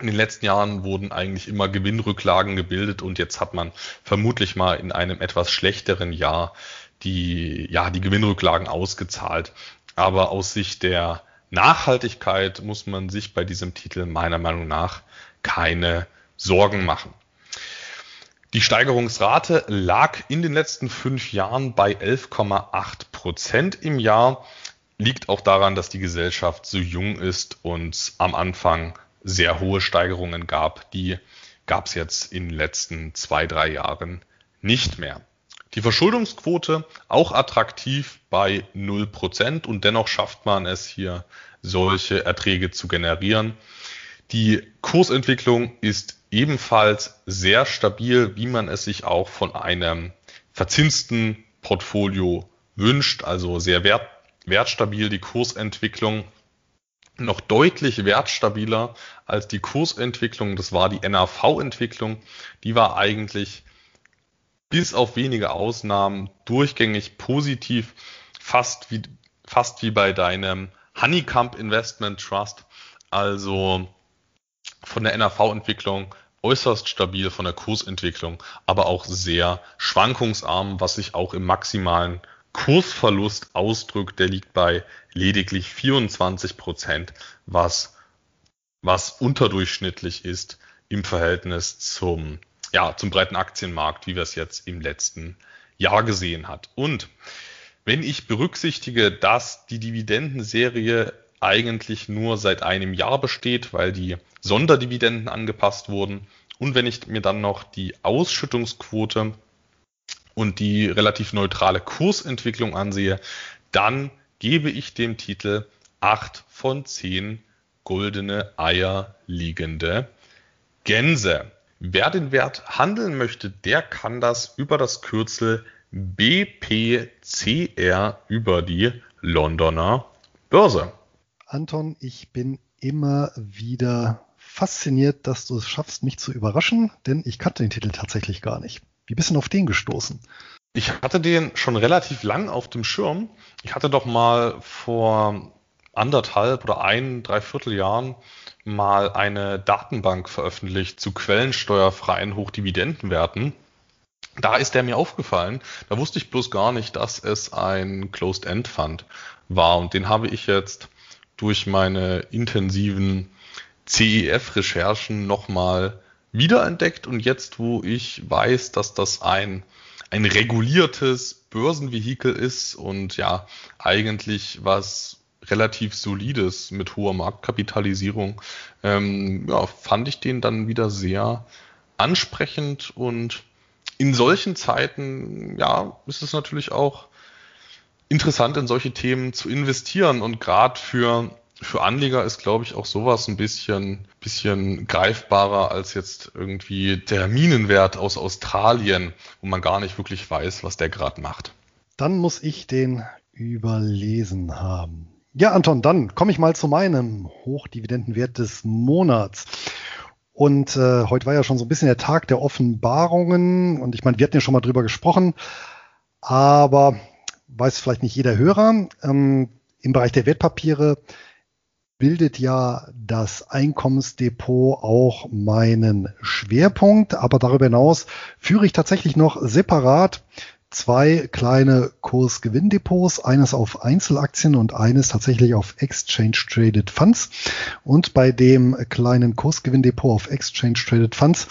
[SPEAKER 2] in den letzten Jahren wurden eigentlich immer Gewinnrücklagen gebildet und jetzt hat man vermutlich mal in einem etwas schlechteren Jahr die, ja, die Gewinnrücklagen ausgezahlt. Aber aus Sicht der Nachhaltigkeit muss man sich bei diesem Titel meiner Meinung nach keine Sorgen machen. Die Steigerungsrate lag in den letzten fünf Jahren bei 11,8 Prozent im Jahr. Liegt auch daran, dass die Gesellschaft so jung ist und am Anfang sehr hohe Steigerungen gab. Die gab es jetzt in den letzten zwei, drei Jahren nicht mehr. Die Verschuldungsquote auch attraktiv bei 0 Prozent und dennoch schafft man es hier, solche Erträge zu generieren. Die Kursentwicklung ist ebenfalls sehr stabil, wie man es sich auch von einem verzinsten Portfolio wünscht, also sehr wert, wertstabil die Kursentwicklung, noch deutlich wertstabiler als die Kursentwicklung, das war die NAV-Entwicklung, die war eigentlich bis auf wenige Ausnahmen durchgängig positiv, fast wie, fast wie bei deinem Honeycomb Investment Trust, also von der NAV-Entwicklung äußerst stabil, von der Kursentwicklung, aber auch sehr schwankungsarm, was sich auch im maximalen Kursverlust ausdrückt. Der liegt bei lediglich 24 Prozent, was, was unterdurchschnittlich ist im Verhältnis zum, ja, zum breiten Aktienmarkt, wie wir es jetzt im letzten Jahr gesehen hat. Und wenn ich berücksichtige, dass die Dividendenserie eigentlich nur seit einem Jahr besteht, weil die Sonderdividenden angepasst wurden. Und wenn ich mir dann noch die Ausschüttungsquote und die relativ neutrale Kursentwicklung ansehe, dann gebe ich dem Titel 8 von 10 goldene Eier liegende Gänse. Wer den Wert handeln möchte, der kann das über das Kürzel BPCR über die Londoner Börse.
[SPEAKER 1] Anton, ich bin immer wieder fasziniert, dass du es schaffst, mich zu überraschen, denn ich kannte den Titel tatsächlich gar nicht. Wie bist du denn auf den gestoßen?
[SPEAKER 2] Ich hatte den schon relativ lang auf dem Schirm. Ich hatte doch mal vor anderthalb oder ein, dreiviertel Jahren mal eine Datenbank veröffentlicht zu quellensteuerfreien Hochdividendenwerten. Da ist der mir aufgefallen. Da wusste ich bloß gar nicht, dass es ein Closed-End-Fund war. Und den habe ich jetzt durch meine intensiven CEF-Recherchen nochmal wiederentdeckt und jetzt, wo ich weiß, dass das ein, ein reguliertes Börsenvehikel ist und ja, eigentlich was relativ solides mit hoher Marktkapitalisierung, ähm, ja, fand ich den dann wieder sehr ansprechend und in solchen Zeiten, ja, ist es natürlich auch interessant, in solche Themen zu investieren. Und gerade für, für Anleger ist, glaube ich, auch sowas ein bisschen, bisschen greifbarer als jetzt irgendwie der Minenwert aus Australien, wo man gar nicht wirklich weiß, was der gerade macht.
[SPEAKER 1] Dann muss ich den überlesen haben. Ja, Anton, dann komme ich mal zu meinem Hochdividendenwert des Monats. Und äh, heute war ja schon so ein bisschen der Tag der Offenbarungen. Und ich meine, wir hatten ja schon mal drüber gesprochen. Aber weiß vielleicht nicht jeder Hörer, ähm, im Bereich der Wertpapiere bildet ja das Einkommensdepot auch meinen Schwerpunkt, aber darüber hinaus führe ich tatsächlich noch separat zwei kleine Kursgewinndepots, eines auf Einzelaktien und eines tatsächlich auf Exchange Traded Funds. Und bei dem kleinen Kursgewinndepot auf Exchange Traded Funds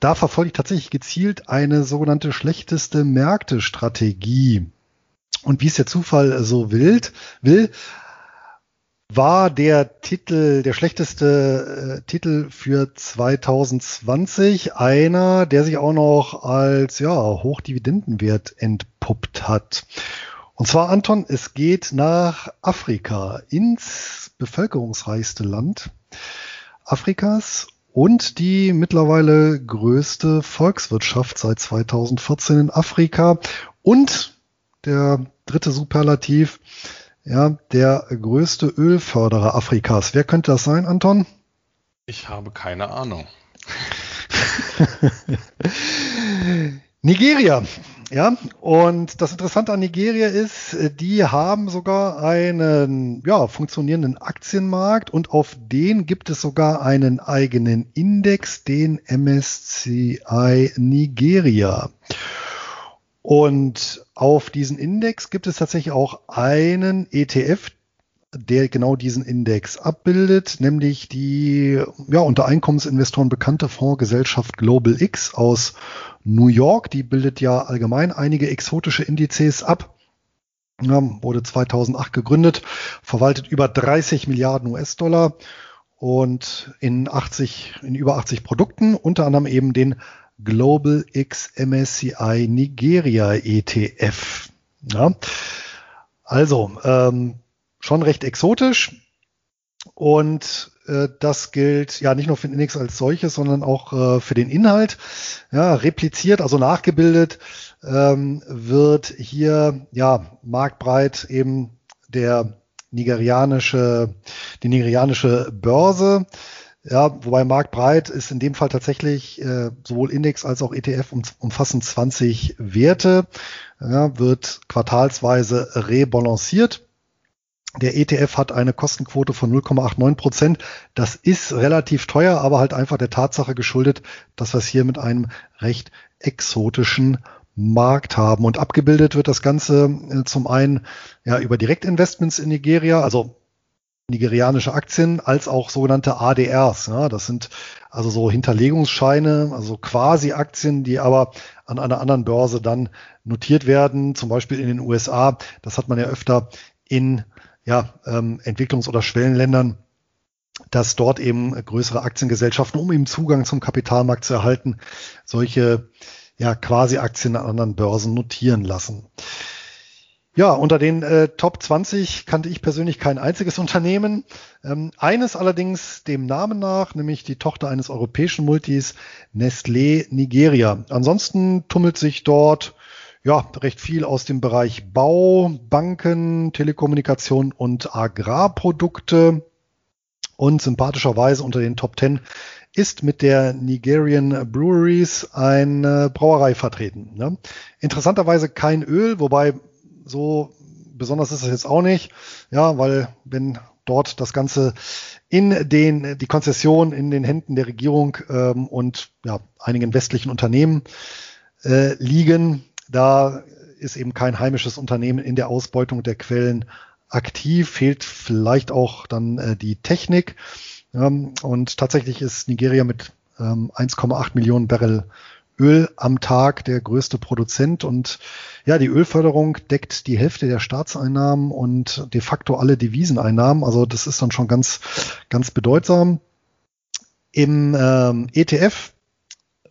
[SPEAKER 1] da verfolge ich tatsächlich gezielt eine sogenannte schlechteste Märkte-Strategie. Und wie es der Zufall so wild, will, war der Titel, der schlechteste äh, Titel für 2020, einer, der sich auch noch als ja, Hochdividendenwert entpuppt hat. Und zwar, Anton, es geht nach Afrika, ins bevölkerungsreichste Land Afrikas und die mittlerweile größte Volkswirtschaft seit 2014 in Afrika und der dritte Superlativ, ja, der größte Ölförderer Afrikas. Wer könnte das sein, Anton?
[SPEAKER 2] Ich habe keine Ahnung.
[SPEAKER 1] Nigeria. Ja, und das Interessante an Nigeria ist, die haben sogar einen ja, funktionierenden Aktienmarkt und auf den gibt es sogar einen eigenen Index, den MSCI Nigeria. Und auf diesen Index gibt es tatsächlich auch einen ETF, der genau diesen Index abbildet, nämlich die ja, unter Einkommensinvestoren bekannte Fondsgesellschaft Global X aus New York. Die bildet ja allgemein einige exotische Indizes ab. Ja, wurde 2008 gegründet, verwaltet über 30 Milliarden US-Dollar und in 80, in über 80 Produkten, unter anderem eben den Global X MSCI Nigeria ETF. Ja. Also ähm, schon recht exotisch und äh, das gilt ja nicht nur für den Index als solches, sondern auch äh, für den Inhalt. Ja, repliziert, also nachgebildet ähm, wird hier ja marktbreit eben der nigerianische, die nigerianische Börse ja, wobei marktbreit ist in dem Fall tatsächlich äh, sowohl Index als auch ETF um, umfassen 20 Werte, ja, wird quartalsweise rebalanciert. Der ETF hat eine Kostenquote von 0,89 Prozent. Das ist relativ teuer, aber halt einfach der Tatsache geschuldet, dass wir es hier mit einem recht exotischen Markt haben. Und abgebildet wird das Ganze äh, zum einen ja über Direktinvestments in Nigeria, also nigerianische Aktien als auch sogenannte ADRs. Ja, das sind also so Hinterlegungsscheine, also quasi Aktien, die aber an einer anderen Börse dann notiert werden, zum Beispiel in den USA. Das hat man ja öfter in ja, ähm, Entwicklungs- oder Schwellenländern, dass dort eben größere Aktiengesellschaften, um eben Zugang zum Kapitalmarkt zu erhalten, solche ja quasi Aktien an anderen Börsen notieren lassen. Ja, unter den äh, Top 20 kannte ich persönlich kein einziges Unternehmen. Ähm, eines allerdings dem Namen nach, nämlich die Tochter eines europäischen Multis, Nestlé Nigeria. Ansonsten tummelt sich dort ja recht viel aus dem Bereich Bau, Banken, Telekommunikation und Agrarprodukte. Und sympathischerweise unter den Top 10 ist mit der Nigerian Breweries eine Brauerei vertreten. Ne? Interessanterweise kein Öl, wobei so besonders ist es jetzt auch nicht, ja, weil wenn dort das Ganze in den die Konzession in den Händen der Regierung ähm, und ja, einigen westlichen Unternehmen äh, liegen, da ist eben kein heimisches Unternehmen in der Ausbeutung der Quellen aktiv, fehlt vielleicht auch dann äh, die Technik. Ähm, und tatsächlich ist Nigeria mit ähm, 1,8 Millionen Barrel Öl am Tag der größte Produzent und ja, die Ölförderung deckt die Hälfte der Staatseinnahmen und de facto alle Deviseneinnahmen. Also das ist dann schon ganz, ganz bedeutsam. Im ähm, ETF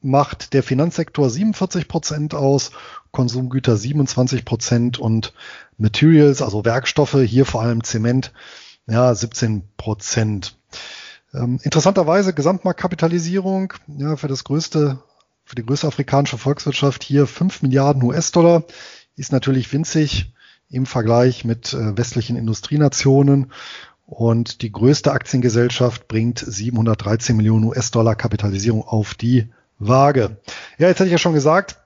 [SPEAKER 1] macht der Finanzsektor 47 Prozent aus, Konsumgüter 27 Prozent und Materials, also Werkstoffe, hier vor allem Zement, ja, 17 Prozent. Ähm, interessanterweise Gesamtmarktkapitalisierung ja, für das größte für die größte afrikanische Volkswirtschaft hier 5 Milliarden US-Dollar, ist natürlich winzig im Vergleich mit äh, westlichen Industrienationen. Und die größte Aktiengesellschaft bringt 713 Millionen US-Dollar Kapitalisierung auf die Waage. Ja, jetzt hatte ich ja schon gesagt,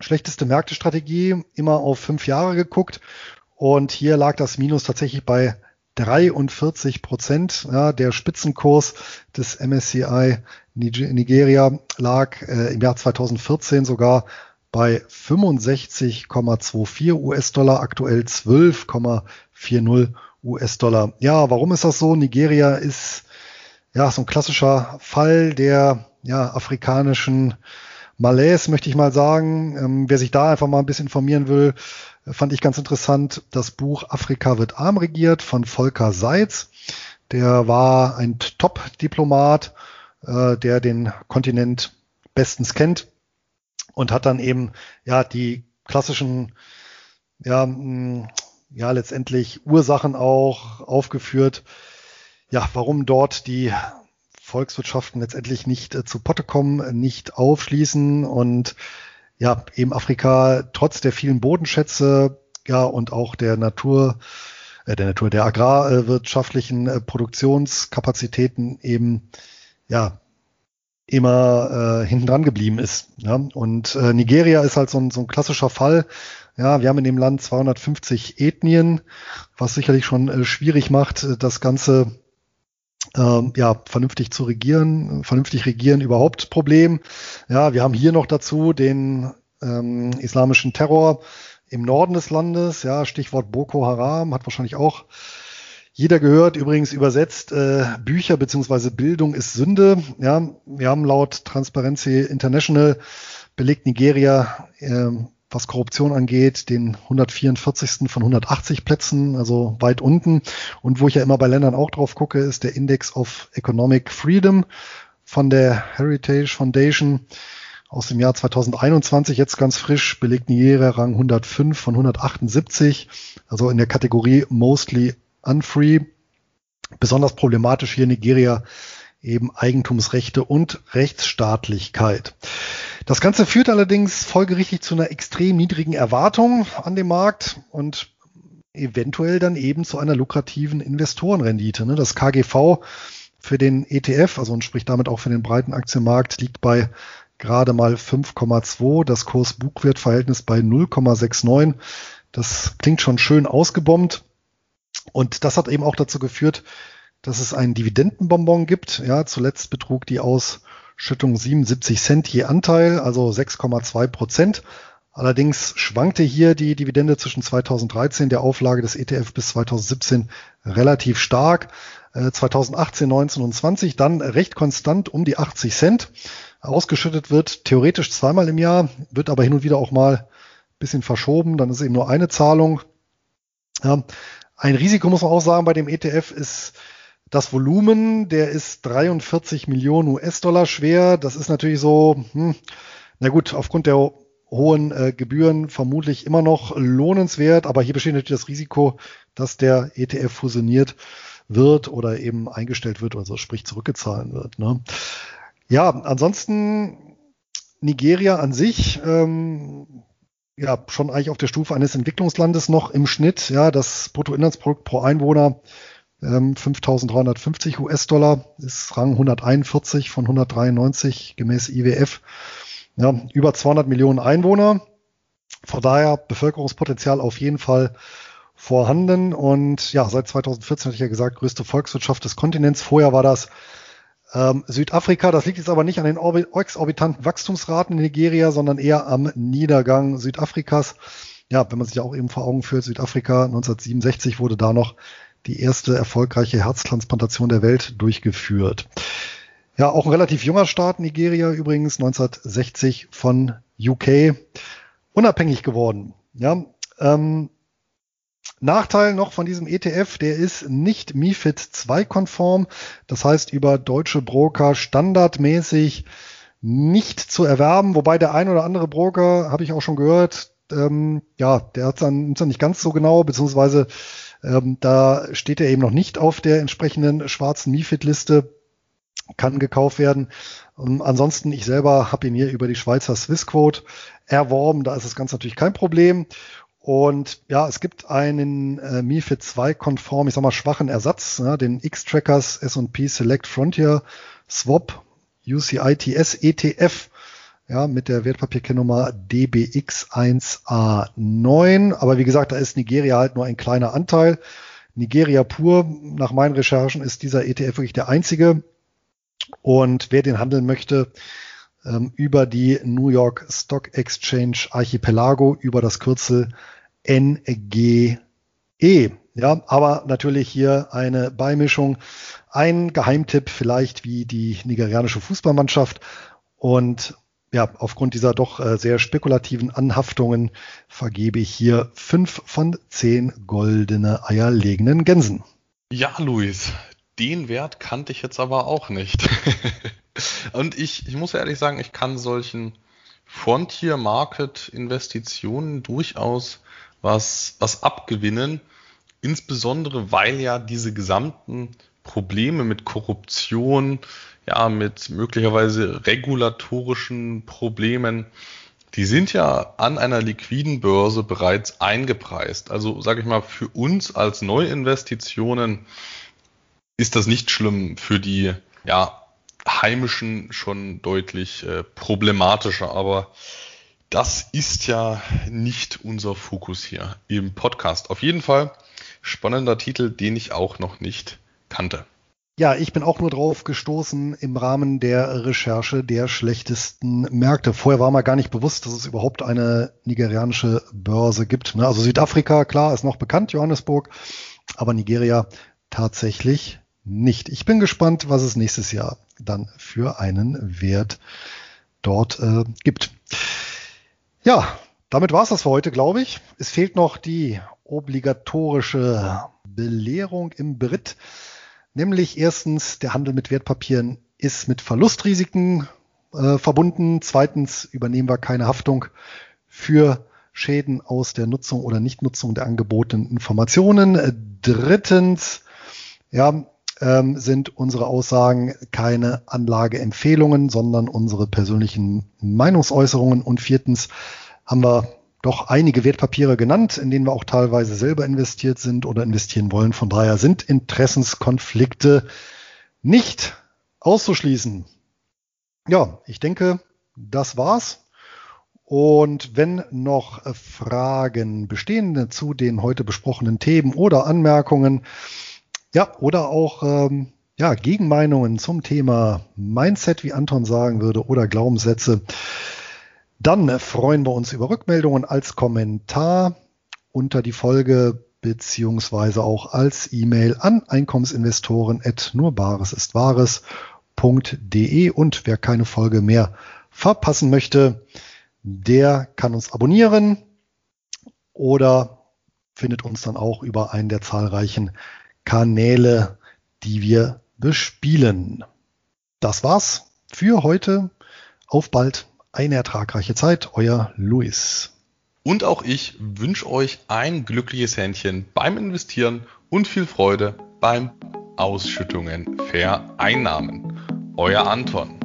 [SPEAKER 1] schlechteste Märktestrategie, immer auf fünf Jahre geguckt. Und hier lag das Minus tatsächlich bei 43 Prozent. Ja, der Spitzenkurs des MSCI Nigeria lag äh, im Jahr 2014 sogar bei 65,24 US-Dollar, aktuell 12,40 US-Dollar. Ja, warum ist das so? Nigeria ist ja so ein klassischer Fall der ja, afrikanischen Malaise, möchte ich mal sagen. Ähm, wer sich da einfach mal ein bisschen informieren will, fand ich ganz interessant, das Buch Afrika wird arm regiert von Volker Seitz. Der war ein Top-Diplomat, äh, der den Kontinent bestens kennt und hat dann eben ja die klassischen ja, mh, ja letztendlich Ursachen auch aufgeführt, ja, warum dort die Volkswirtschaften letztendlich nicht äh, zu Potte kommen, nicht aufschließen und ja, eben Afrika trotz der vielen Bodenschätze, ja, und auch der Natur, äh, der Natur, der agrarwirtschaftlichen äh, Produktionskapazitäten eben, ja, immer äh, hinten dran geblieben ist. Ja? Und äh, Nigeria ist halt so ein, so ein klassischer Fall. Ja, wir haben in dem Land 250 Ethnien, was sicherlich schon äh, schwierig macht, äh, das Ganze ähm, ja, vernünftig zu regieren, vernünftig regieren überhaupt Problem. Ja, wir haben hier noch dazu den ähm, islamischen Terror im Norden des Landes, ja, Stichwort Boko Haram, hat wahrscheinlich auch jeder gehört, übrigens übersetzt, äh, Bücher beziehungsweise Bildung ist Sünde. Ja, wir haben laut Transparency International belegt Nigeria äh, was Korruption angeht, den 144. von 180 Plätzen, also weit unten. Und wo ich ja immer bei Ländern auch drauf gucke, ist der Index of Economic Freedom von der Heritage Foundation aus dem Jahr 2021, jetzt ganz frisch, belegt Nigeria Rang 105 von 178, also in der Kategorie Mostly Unfree. Besonders problematisch hier Nigeria eben Eigentumsrechte und Rechtsstaatlichkeit. Das Ganze führt allerdings folgerichtig zu einer extrem niedrigen Erwartung an dem Markt und eventuell dann eben zu einer lukrativen Investorenrendite. Ne? Das KGV für den ETF, also und sprich damit auch für den breiten Aktienmarkt, liegt bei gerade mal 5,2, das Kurs-Buchwert-Verhältnis bei 0,69. Das klingt schon schön ausgebombt. Und das hat eben auch dazu geführt, dass es einen Dividendenbonbon gibt. Ja, zuletzt betrug die aus Schüttung 77 Cent je Anteil, also 6,2 Prozent. Allerdings schwankte hier die Dividende zwischen 2013 der Auflage des ETF bis 2017 relativ stark. 2018, äh, 19 und 20 dann recht konstant um die 80 Cent. Ausgeschüttet wird theoretisch zweimal im Jahr, wird aber hin und wieder auch mal ein bisschen verschoben. Dann ist eben nur eine Zahlung. Ja, ein Risiko muss man auch sagen bei dem ETF ist das Volumen, der ist 43 Millionen US-Dollar schwer. Das ist natürlich so, hm, na gut, aufgrund der hohen äh, Gebühren vermutlich immer noch lohnenswert, aber hier besteht natürlich das Risiko, dass der ETF fusioniert wird oder eben eingestellt wird, also sprich zurückgezahlt wird. Ne? Ja, ansonsten Nigeria an sich, ähm, ja, schon eigentlich auf der Stufe eines Entwicklungslandes noch im Schnitt, ja, das Bruttoinlandsprodukt pro Einwohner 5350 ähm, US-Dollar ist Rang 141 von 193 gemäß IWF. Ja, über 200 Millionen Einwohner. Von daher Bevölkerungspotenzial auf jeden Fall vorhanden. Und ja, seit 2014 hatte ich ja gesagt, größte Volkswirtschaft des Kontinents. Vorher war das ähm, Südafrika. Das liegt jetzt aber nicht an den exorbitanten Wachstumsraten in Nigeria, sondern eher am Niedergang Südafrikas. Ja, wenn man sich auch eben vor Augen führt, Südafrika 1967 wurde da noch die erste erfolgreiche Herztransplantation der Welt durchgeführt. Ja, auch ein relativ junger Staat, Nigeria übrigens, 1960 von UK unabhängig geworden. Ja, ähm, Nachteil noch von diesem ETF, der ist nicht MIFID 2 konform. Das heißt, über deutsche Broker standardmäßig nicht zu erwerben, wobei der ein oder andere Broker, habe ich auch schon gehört, ähm, ja, der hat dann, dann nicht ganz so genau, beziehungsweise ähm, da steht er eben noch nicht auf der entsprechenden schwarzen MIFID-Liste, kann gekauft werden. Ähm, ansonsten, ich selber habe ihn hier über die Schweizer Swissquote erworben. Da ist das Ganze natürlich kein Problem. Und ja, es gibt einen äh, MIFID 2 konform, ich sag mal, schwachen Ersatz, ja, den X-Trackers S&P Select Frontier Swap UCITS ETF ja, mit der Wertpapierkennnummer DBX1A9. Aber wie gesagt, da ist Nigeria halt nur ein kleiner Anteil. Nigeria pur, nach meinen Recherchen, ist dieser ETF wirklich der einzige. Und wer den handeln möchte, ähm, über die New York Stock Exchange Archipelago, über das Kürzel NGE. Ja, aber natürlich hier eine Beimischung. Ein Geheimtipp vielleicht wie die nigerianische Fußballmannschaft und ja, aufgrund dieser doch äh, sehr spekulativen Anhaftungen vergebe ich hier fünf von zehn goldene eierlegenden Gänsen.
[SPEAKER 2] Ja, Luis, den Wert kannte ich jetzt aber auch nicht. Und ich, ich muss ehrlich sagen, ich kann solchen Frontier-Market-Investitionen durchaus was, was abgewinnen. Insbesondere, weil ja diese gesamten Probleme mit Korruption, ja, mit möglicherweise regulatorischen Problemen, die sind ja an einer liquiden Börse bereits eingepreist. Also sage ich mal, für uns als Neuinvestitionen ist das nicht schlimm, für die ja, heimischen schon deutlich äh, problematischer. Aber das ist ja nicht unser Fokus hier im Podcast. Auf jeden Fall spannender Titel, den ich auch noch nicht kannte.
[SPEAKER 1] Ja, ich bin auch nur drauf gestoßen im Rahmen der Recherche der schlechtesten Märkte. Vorher war mir gar nicht bewusst, dass es überhaupt eine nigerianische Börse gibt. Ne? Also Südafrika, klar, ist noch bekannt, Johannesburg, aber Nigeria tatsächlich nicht. Ich bin gespannt, was es nächstes Jahr dann für einen Wert dort äh, gibt. Ja, damit war es das für heute, glaube ich. Es fehlt noch die obligatorische Belehrung im Brit. Nämlich erstens, der Handel mit Wertpapieren ist mit Verlustrisiken äh, verbunden. Zweitens übernehmen wir keine Haftung für Schäden aus der Nutzung oder Nichtnutzung der angebotenen Informationen. Drittens, ja, ähm, sind unsere Aussagen keine Anlageempfehlungen, sondern unsere persönlichen Meinungsäußerungen. Und viertens haben wir doch einige Wertpapiere genannt, in denen wir auch teilweise selber investiert sind oder investieren wollen. Von daher sind Interessenskonflikte nicht auszuschließen. Ja, ich denke, das war's. Und wenn noch Fragen bestehen zu den heute besprochenen Themen oder Anmerkungen, ja, oder auch ähm, ja, Gegenmeinungen zum Thema Mindset, wie Anton sagen würde, oder Glaubenssätze, dann freuen wir uns über Rückmeldungen als Kommentar unter die Folge beziehungsweise auch als E-Mail an Einkommensinvestoren at nurbaresistwahres.de und wer keine Folge mehr verpassen möchte, der kann uns abonnieren oder findet uns dann auch über einen der zahlreichen Kanäle, die wir bespielen. Das war's für heute. Auf bald eine ertragreiche Zeit, euer Luis.
[SPEAKER 2] Und auch ich wünsche euch ein glückliches Händchen beim Investieren und viel Freude beim Ausschüttungen vereinnahmen. Euer Anton.